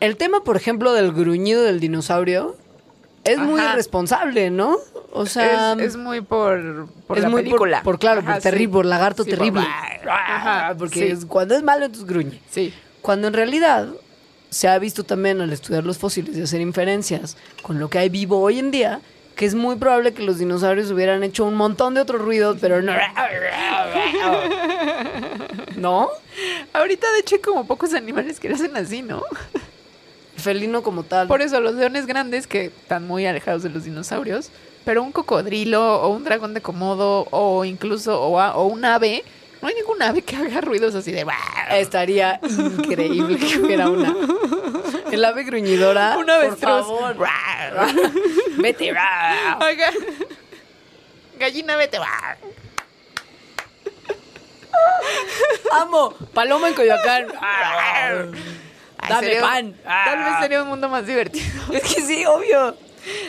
el tema, por ejemplo, del gruñido del dinosaurio es muy irresponsable, ¿no? O sea, es, es muy por, por es la muy por- película. Por, claro, Ajá, por terrible, sí. por lagarto Sí, por- terrible. Ajá, porque sí. es- cuando es malo, entonces gruñe. Sí. Cuando en realidad se ha visto también al estudiar los fósiles y hacer inferencias con lo que hay vivo hoy en día, que es muy probable que los dinosaurios hubieran hecho un montón de otros ruidos, pero no. <laughs> ¿No? Ahorita, de hecho, hay como pocos animales que lo hacen así, ¿no? Felino como tal. Por eso, los leones grandes que están muy alejados de los dinosaurios, pero un cocodrilo o un dragón de komodo o incluso o, a- o un ave, no hay ningún ave que haga ruidos así de... Estaría increíble que hubiera una. El ave gruñidora. <laughs> Una por avestruz. favor. <laughs> Vete. Oiga. Gallina, vete. Amo. Paloma en Coyoacán. <laughs> Dame sería- pan. Tal vez sería un mundo más divertido. <laughs> Es que sí, obvio.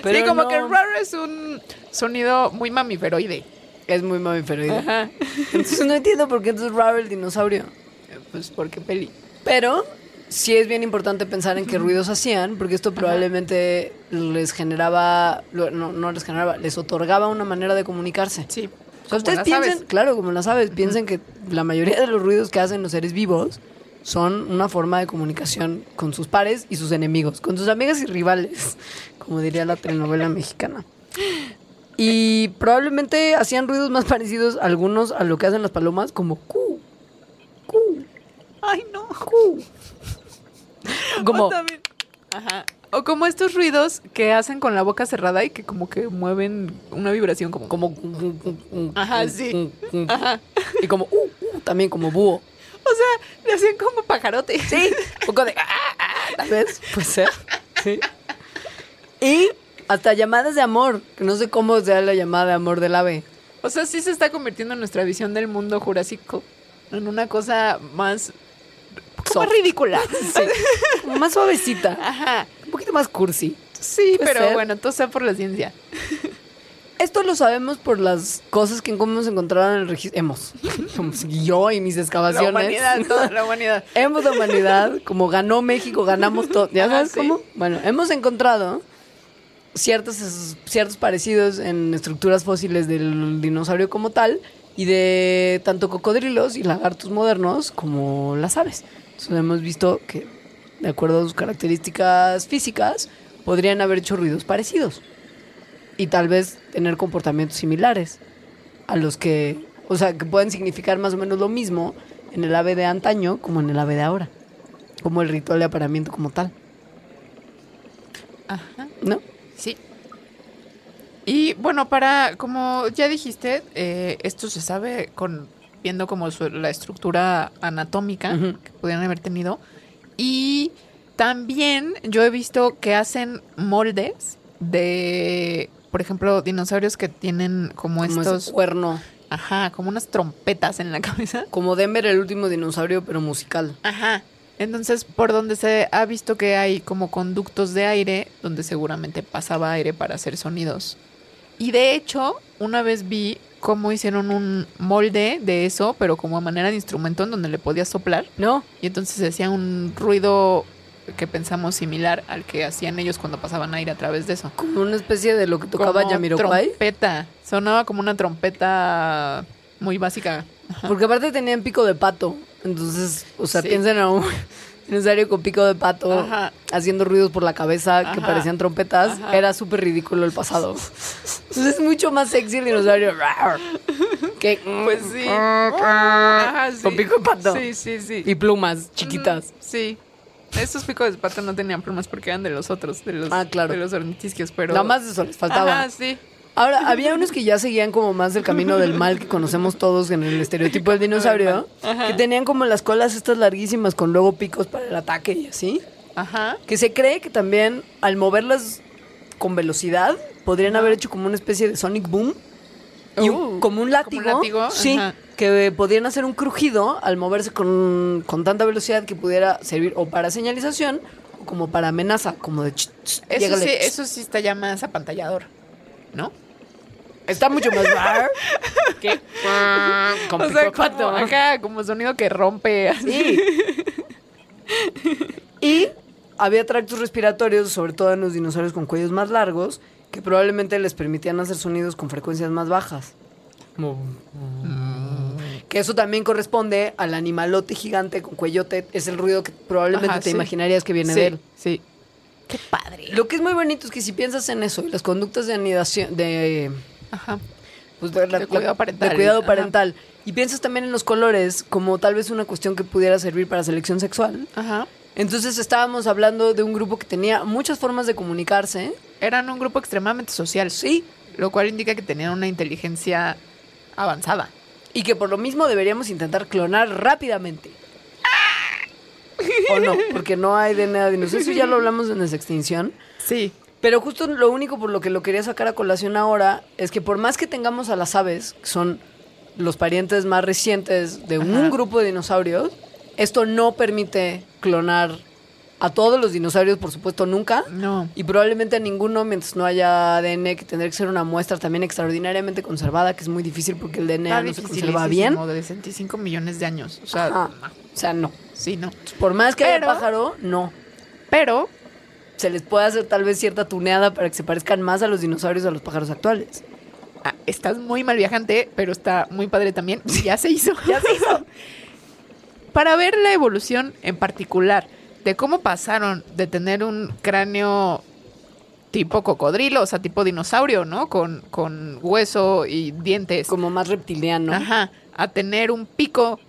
Pero sí, como no. que el raro es un sonido muy mamíferoide. Es muy mamíferoide. Ajá. Entonces no entiendo por qué entonces raro el dinosaurio. Pues porque peli. Pero sí es bien importante pensar en qué ruidos hacían, porque esto probablemente les generaba, no, no les generaba, les otorgaba una manera de comunicarse. Sí. O sea, ustedes piensen, aves. claro, como las aves, piensen que la mayoría de los ruidos que hacen los seres vivos son una forma de comunicación con sus pares y sus enemigos, con sus amigas y rivales, como diría la telenovela mexicana. Y probablemente hacían ruidos más parecidos algunos a lo que hacen las palomas, como cu, cu, Ay, no. cu. Como O también- Ajá. O como estos ruidos que hacen con la boca cerrada y que como que mueven una vibración como... como Ajá, sí. <laughs> Ajá. y como uh, uh, también como búho. O sea, le hacían como pajarote. Sí, <laughs> un poco de ah, ah, tal vez, puede ser. Sí. Y hasta llamadas de amor, que no sé cómo sea la llamada de amor del ave. O sea, sí se está convirtiendo nuestra visión del mundo jurásico en una cosa más... Como Soft. ridícula. <laughs> Sí. Como más suavecita, Ajá. un poquito más cursi. Sí, pero ser. bueno, todo sea por la ciencia. Esto lo sabemos por las cosas que hemos encontrado en el registro. Hemos. <laughs> Yo y mis La excavaciones. humanidad, toda la humanidad. <laughs> Hemos la humanidad, como ganó México, ganamos todo. ¿Ya Ajá, sabes sí. cómo? Bueno, hemos encontrado ciertos, ciertos parecidos en estructuras fósiles del dinosaurio como tal y de tanto cocodrilos y lagartos modernos como las aves. Entonces hemos visto que, de acuerdo a sus características físicas, podrían haber hecho ruidos parecidos y tal vez tener comportamientos similares a los que, o sea, que pueden significar más o menos lo mismo en el ave de antaño como en el ave de ahora, como el ritual de apareamiento como tal, Ajá. ¿no? Sí. Y bueno, para, como ya dijiste, eh, esto se sabe con viendo como su- la estructura anatómica que pudieran haber tenido. Y también yo he visto que hacen moldes de, por ejemplo, dinosaurios que tienen como, Como estos, ese cuerno, ajá, como unas trompetas en la <laughs> cabeza. como Denver el último dinosaurio pero musical. Ajá. Entonces, por donde se ha visto que hay como conductos de aire, donde seguramente pasaba aire para hacer sonidos. Y de hecho, una vez vi cómo hicieron un molde de eso, pero como a manera de instrumento en donde le podías soplar. ¿No? Y entonces se hacía un ruido que pensamos similar al que hacían ellos cuando pasaban aire a través de eso. Como una especie de lo que tocaba Como Yamiroquai. trompeta. Sonaba como una trompeta muy básica. Ajá. Porque aparte tenían pico de pato. Entonces, o sea, Sí. piensen a un dinosaurio con pico de pato Ajá. haciendo ruidos por la cabeza que parecían trompetas. Era súper ridículo el pasado. Entonces es mucho más sexy el dinosaurio. que, Pues sí. Sí. Con pico de pato. Sí, sí, sí. Y plumas chiquitas. Sí. Esos picos de pato no tenían plumas porque eran de los otros, de los, Ah, claro. de los ornitisquios, pero... Nada más eso les faltaba. Ajá, sí. Ahora, había unos que ya seguían como más el camino del mal que conocemos todos en el estereotipo del dinosaurio, que tenían como las colas estas larguísimas con luego picos para el ataque y así, Ajá. que se cree que también al moverlas con velocidad podrían haber hecho como una especie de sonic boom y Uh, como un látigo, como un látigo, sí, ajá. Que podrían hacer un crujido al moverse con, con tanta velocidad que pudiera servir o para señalización o como para amenaza, como de ch, ch, Eso llégale, sí, ch. eso sí está ya más apantallador, ¿no? Está mucho más rar que <laughs> con o sea, como acá, como sonido que rompe. así. Sí. y había tractos respiratorios, sobre todo en los dinosaurios con cuellos más largos, que probablemente les permitían hacer sonidos con frecuencias más bajas. Que eso también corresponde al animalote gigante con cuellote. Es el ruido que probablemente Ajá, te sí. imaginarías que viene sí, de él. Sí. Qué padre. Lo que es muy bonito es que si piensas en eso y las conductas de anidación, de Ajá. pues, de, la- De cuidado parental. de cuidado parental. Y piensas también en los colores como tal vez una cuestión que pudiera servir para selección sexual. Ajá. Entonces estábamos hablando de un grupo que tenía muchas formas de comunicarse. Eran un grupo extremadamente social. Sí. Lo cual indica que tenían una inteligencia avanzada. Y que por lo mismo deberíamos intentar clonar rápidamente. ¿O no? Porque no hay DNA de dinosaurios. Eso ya lo hablamos en extinción. Sí. Pero justo lo único por lo que lo quería sacar a colación ahora es que por más que tengamos a las aves, que son los parientes más recientes de un Ajá. grupo de dinosaurios, esto no permite clonar a todos los dinosaurios, por supuesto, nunca. No. Y probablemente a ninguno mientras no haya ADN, que tendría que ser una muestra también extraordinariamente conservada, que es muy difícil porque el DNA no se conserva bien. de 65 millones de años. O sea, no. O sea, no. sí, no. Por más que haya Pero- pájaro, no. Pero Se les puede hacer tal vez cierta tuneada para que se parezcan más a los dinosaurios a los pájaros actuales. ah, estás muy mal viajante, pero está muy padre también. <laughs> Ya se hizo. Ya se hizo. <laughs> Para ver la evolución en particular de cómo pasaron de tener un cráneo tipo cocodrilo, o sea, tipo dinosaurio, ¿no? Con, con hueso y dientes. Como más reptiliano. Ajá. A tener un pico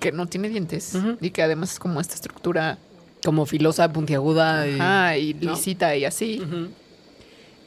que no tiene dientes y que además es como esta estructura Como filosa, puntiaguda. Y... ajá, y ¿no? lisita y así.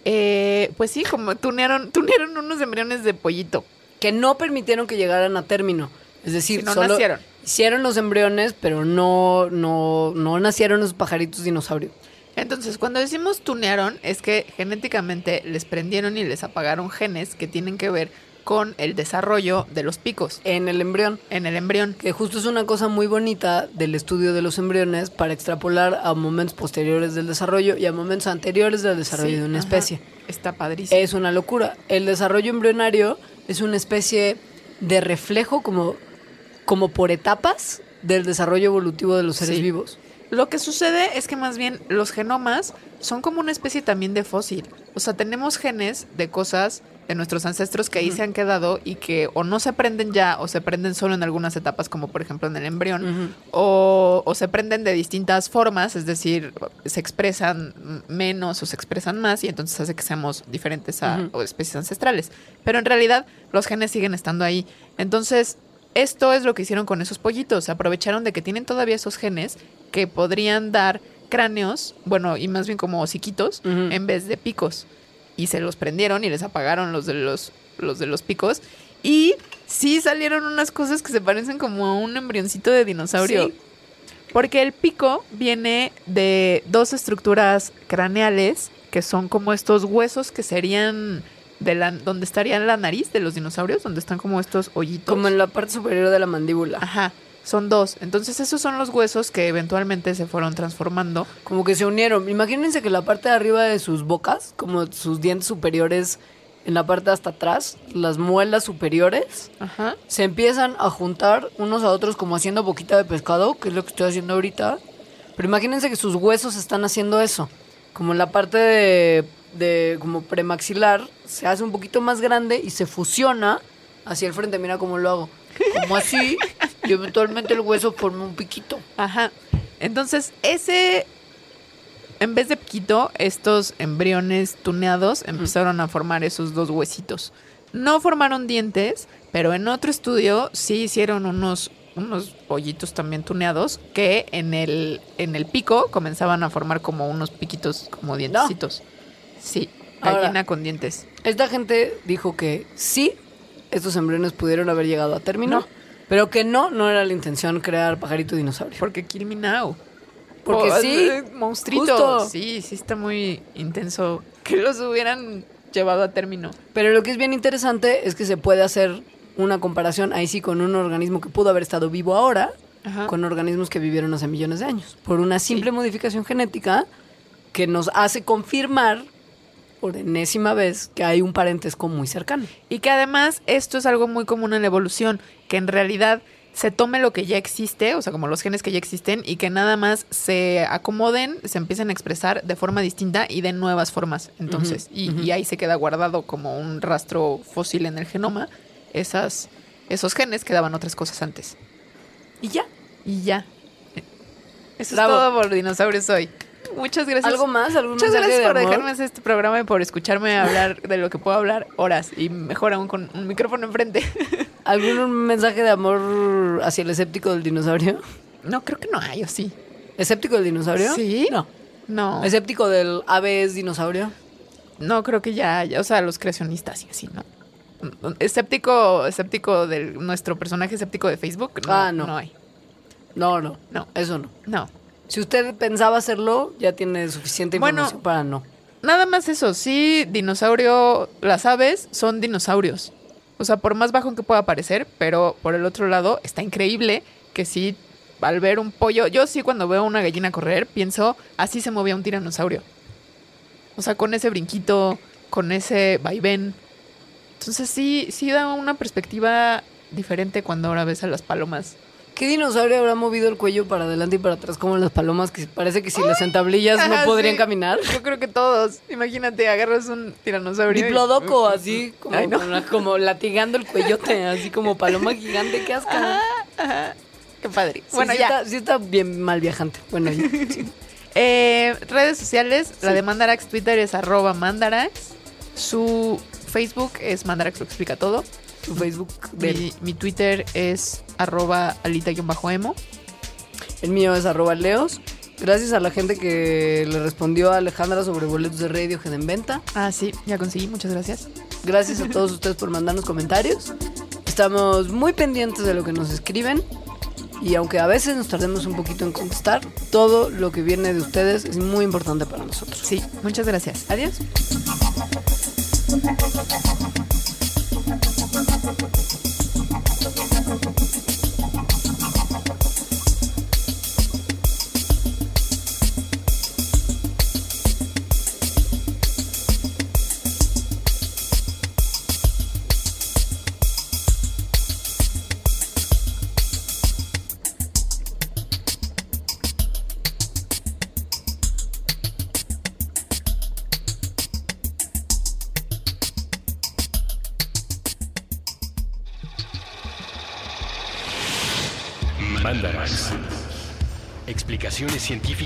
Eh, pues sí, como tunearon, <laughs> tunearon unos embriones de pollito. Que no permitieron que llegaran a término. Es decir, Sí, no solo nacieron. Hicieron los embriones, pero no, no, no nacieron los pajaritos dinosaurios. Entonces, cuando decimos tunearon, es que genéticamente les prendieron y les apagaron genes que tienen que ver con el desarrollo de los picos En el embrión. en el embrión. Que justo es una cosa muy bonita del estudio de los embriones para extrapolar a momentos posteriores del desarrollo y a momentos anteriores del desarrollo Sí, de una ajá. especie. Está padrísimo. Es una locura. El desarrollo embrionario es una especie de reflejo como, como por etapas del desarrollo evolutivo de los seres Sí. vivos. Lo que sucede es que más bien los genomas son como una especie también de fósil. O sea, tenemos genes de cosas de nuestros ancestros que ahí se han quedado y que o no se prenden ya o se prenden solo en algunas etapas, como por ejemplo en el embrión, o, o se prenden de distintas formas, es decir, se expresan menos o se expresan más y entonces hace que seamos diferentes a o especies ancestrales. Pero en realidad los genes siguen estando ahí. Entonces, esto es lo que hicieron con esos pollitos. Aprovecharon de que tienen todavía esos genes que podrían dar cráneos, bueno, y más bien como hociquitos, en vez de picos. Y se los prendieron y les apagaron los de los, los de los picos. Y sí salieron unas cosas que se parecen como a un embrioncito de dinosaurio. Sí. Porque el pico viene de dos estructuras craneales que son como estos huesos que serían de la donde estaría la nariz de los dinosaurios, donde están como estos hoyitos. Como en la parte superior de la mandíbula. Ajá, son dos. Entonces esos son los huesos que eventualmente se fueron transformando. Como que se unieron. Imagínense que la parte de arriba de sus bocas, como sus dientes superiores en la parte hasta atrás, las muelas superiores, Ajá. se empiezan a juntar unos a otros como haciendo boquita de pescado, que es lo que estoy haciendo ahorita. Pero imagínense que sus huesos están haciendo eso. Como en la parte de, de como premaxilar, se hace un poquito más grande y se fusiona hacia el frente. Mira cómo lo hago. Como así, y eventualmente el hueso forma un piquito. Ajá. Entonces, ese. En vez de piquito, estos embriones tuneados empezaron a formar esos dos huesitos. No formaron dientes, pero en otro estudio sí hicieron unos, unos pollitos también tuneados que en el, en el pico comenzaban a formar como unos piquitos, como dientecitos. Sí, Ahora- gallina con dientes. Esta gente dijo que sí, estos embriones pudieron haber llegado a término, No. pero que no, no era la intención crear pajarito dinosaurio. Porque Kill Me Now. Porque Oh, sí, eh, monstruito. justo. Sí, sí está muy intenso que los hubieran llevado a término. Pero lo que es bien interesante es que se puede hacer una comparación ahí sí con un organismo que pudo haber estado vivo ahora, Ajá. con organismos que vivieron hace millones de años, por una simple modificación genética que nos hace confirmar por enésima vez que hay un parentesco muy cercano. Y que además esto es algo muy común en la evolución, que en realidad se tome lo que ya existe, o sea, como los genes que ya existen, y que nada más se acomoden, se empiecen a expresar de forma distinta y de nuevas formas. Entonces, y, y ahí se queda guardado como un rastro fósil en el genoma, esas, esos genes que daban otras cosas antes. Y ya. Y ya. Eso Bravo. es todo por dinosaurios hoy. Muchas gracias. ¿Algo más? ¿Algún Muchas gracias de por amor? dejarme hacer este programa y por escucharme hablar de lo que puedo hablar horas y mejor aún con un micrófono enfrente. <laughs> ¿Algún mensaje de amor hacia el escéptico del dinosaurio? No, creo que no hay, o sí. ¿Escéptico del dinosaurio? ¿Sí? No. No. ¿Escéptico del ave es dinosaurio? No, creo que ya, ya, o sea, los creacionistas y así, ¿no? Escéptico, escéptico de nuestro personaje escéptico de Facebook. No, Ah, no. No hay. No, no. No. Eso no. No. Si usted pensaba hacerlo, ya tiene suficiente Bueno. información para no. Nada más eso, sí, dinosaurio, las aves son dinosaurios. O sea, por más bajo que pueda parecer, pero por el otro lado está increíble que sí, al ver un pollo, yo sí cuando veo una gallina correr, pienso, así se movía un tiranosaurio. O sea, con ese brinquito, con ese vaivén. Entonces sí, sí da una perspectiva diferente cuando ahora ves a las palomas. ¿Qué dinosaurio habrá movido el cuello para adelante y para atrás como las palomas que parece que si las entablillas no Ajá, podrían sí. caminar? Yo creo que todos. Imagínate, agarras un tiranosaurio. y- Diplodoco, así, como, Ay, no. con la- como latigando el cuellote, así como paloma gigante, qué asca. Qué padre. Sí, bueno, sí ya. Está, sí está bien mal viajante. Bueno, ya. <laughs> Eh, redes sociales, la de Mandarax Twitter es arroba Mandarax. Su Facebook es Mandarax lo explica todo. Facebook Mi, mi Twitter es arroba alita-emo. El mío es arroba leos. Gracias a la gente que le respondió a Alejandra sobre boletos de Radiohead en venta. Ah, sí, ya conseguí, muchas gracias. Gracias a todos ustedes por mandarnos comentarios. Estamos muy pendientes de lo que nos escriben. Y aunque a veces nos tardemos un poquito en contestar, todo lo que viene de ustedes es muy importante para nosotros. Sí, muchas gracias. Adiós.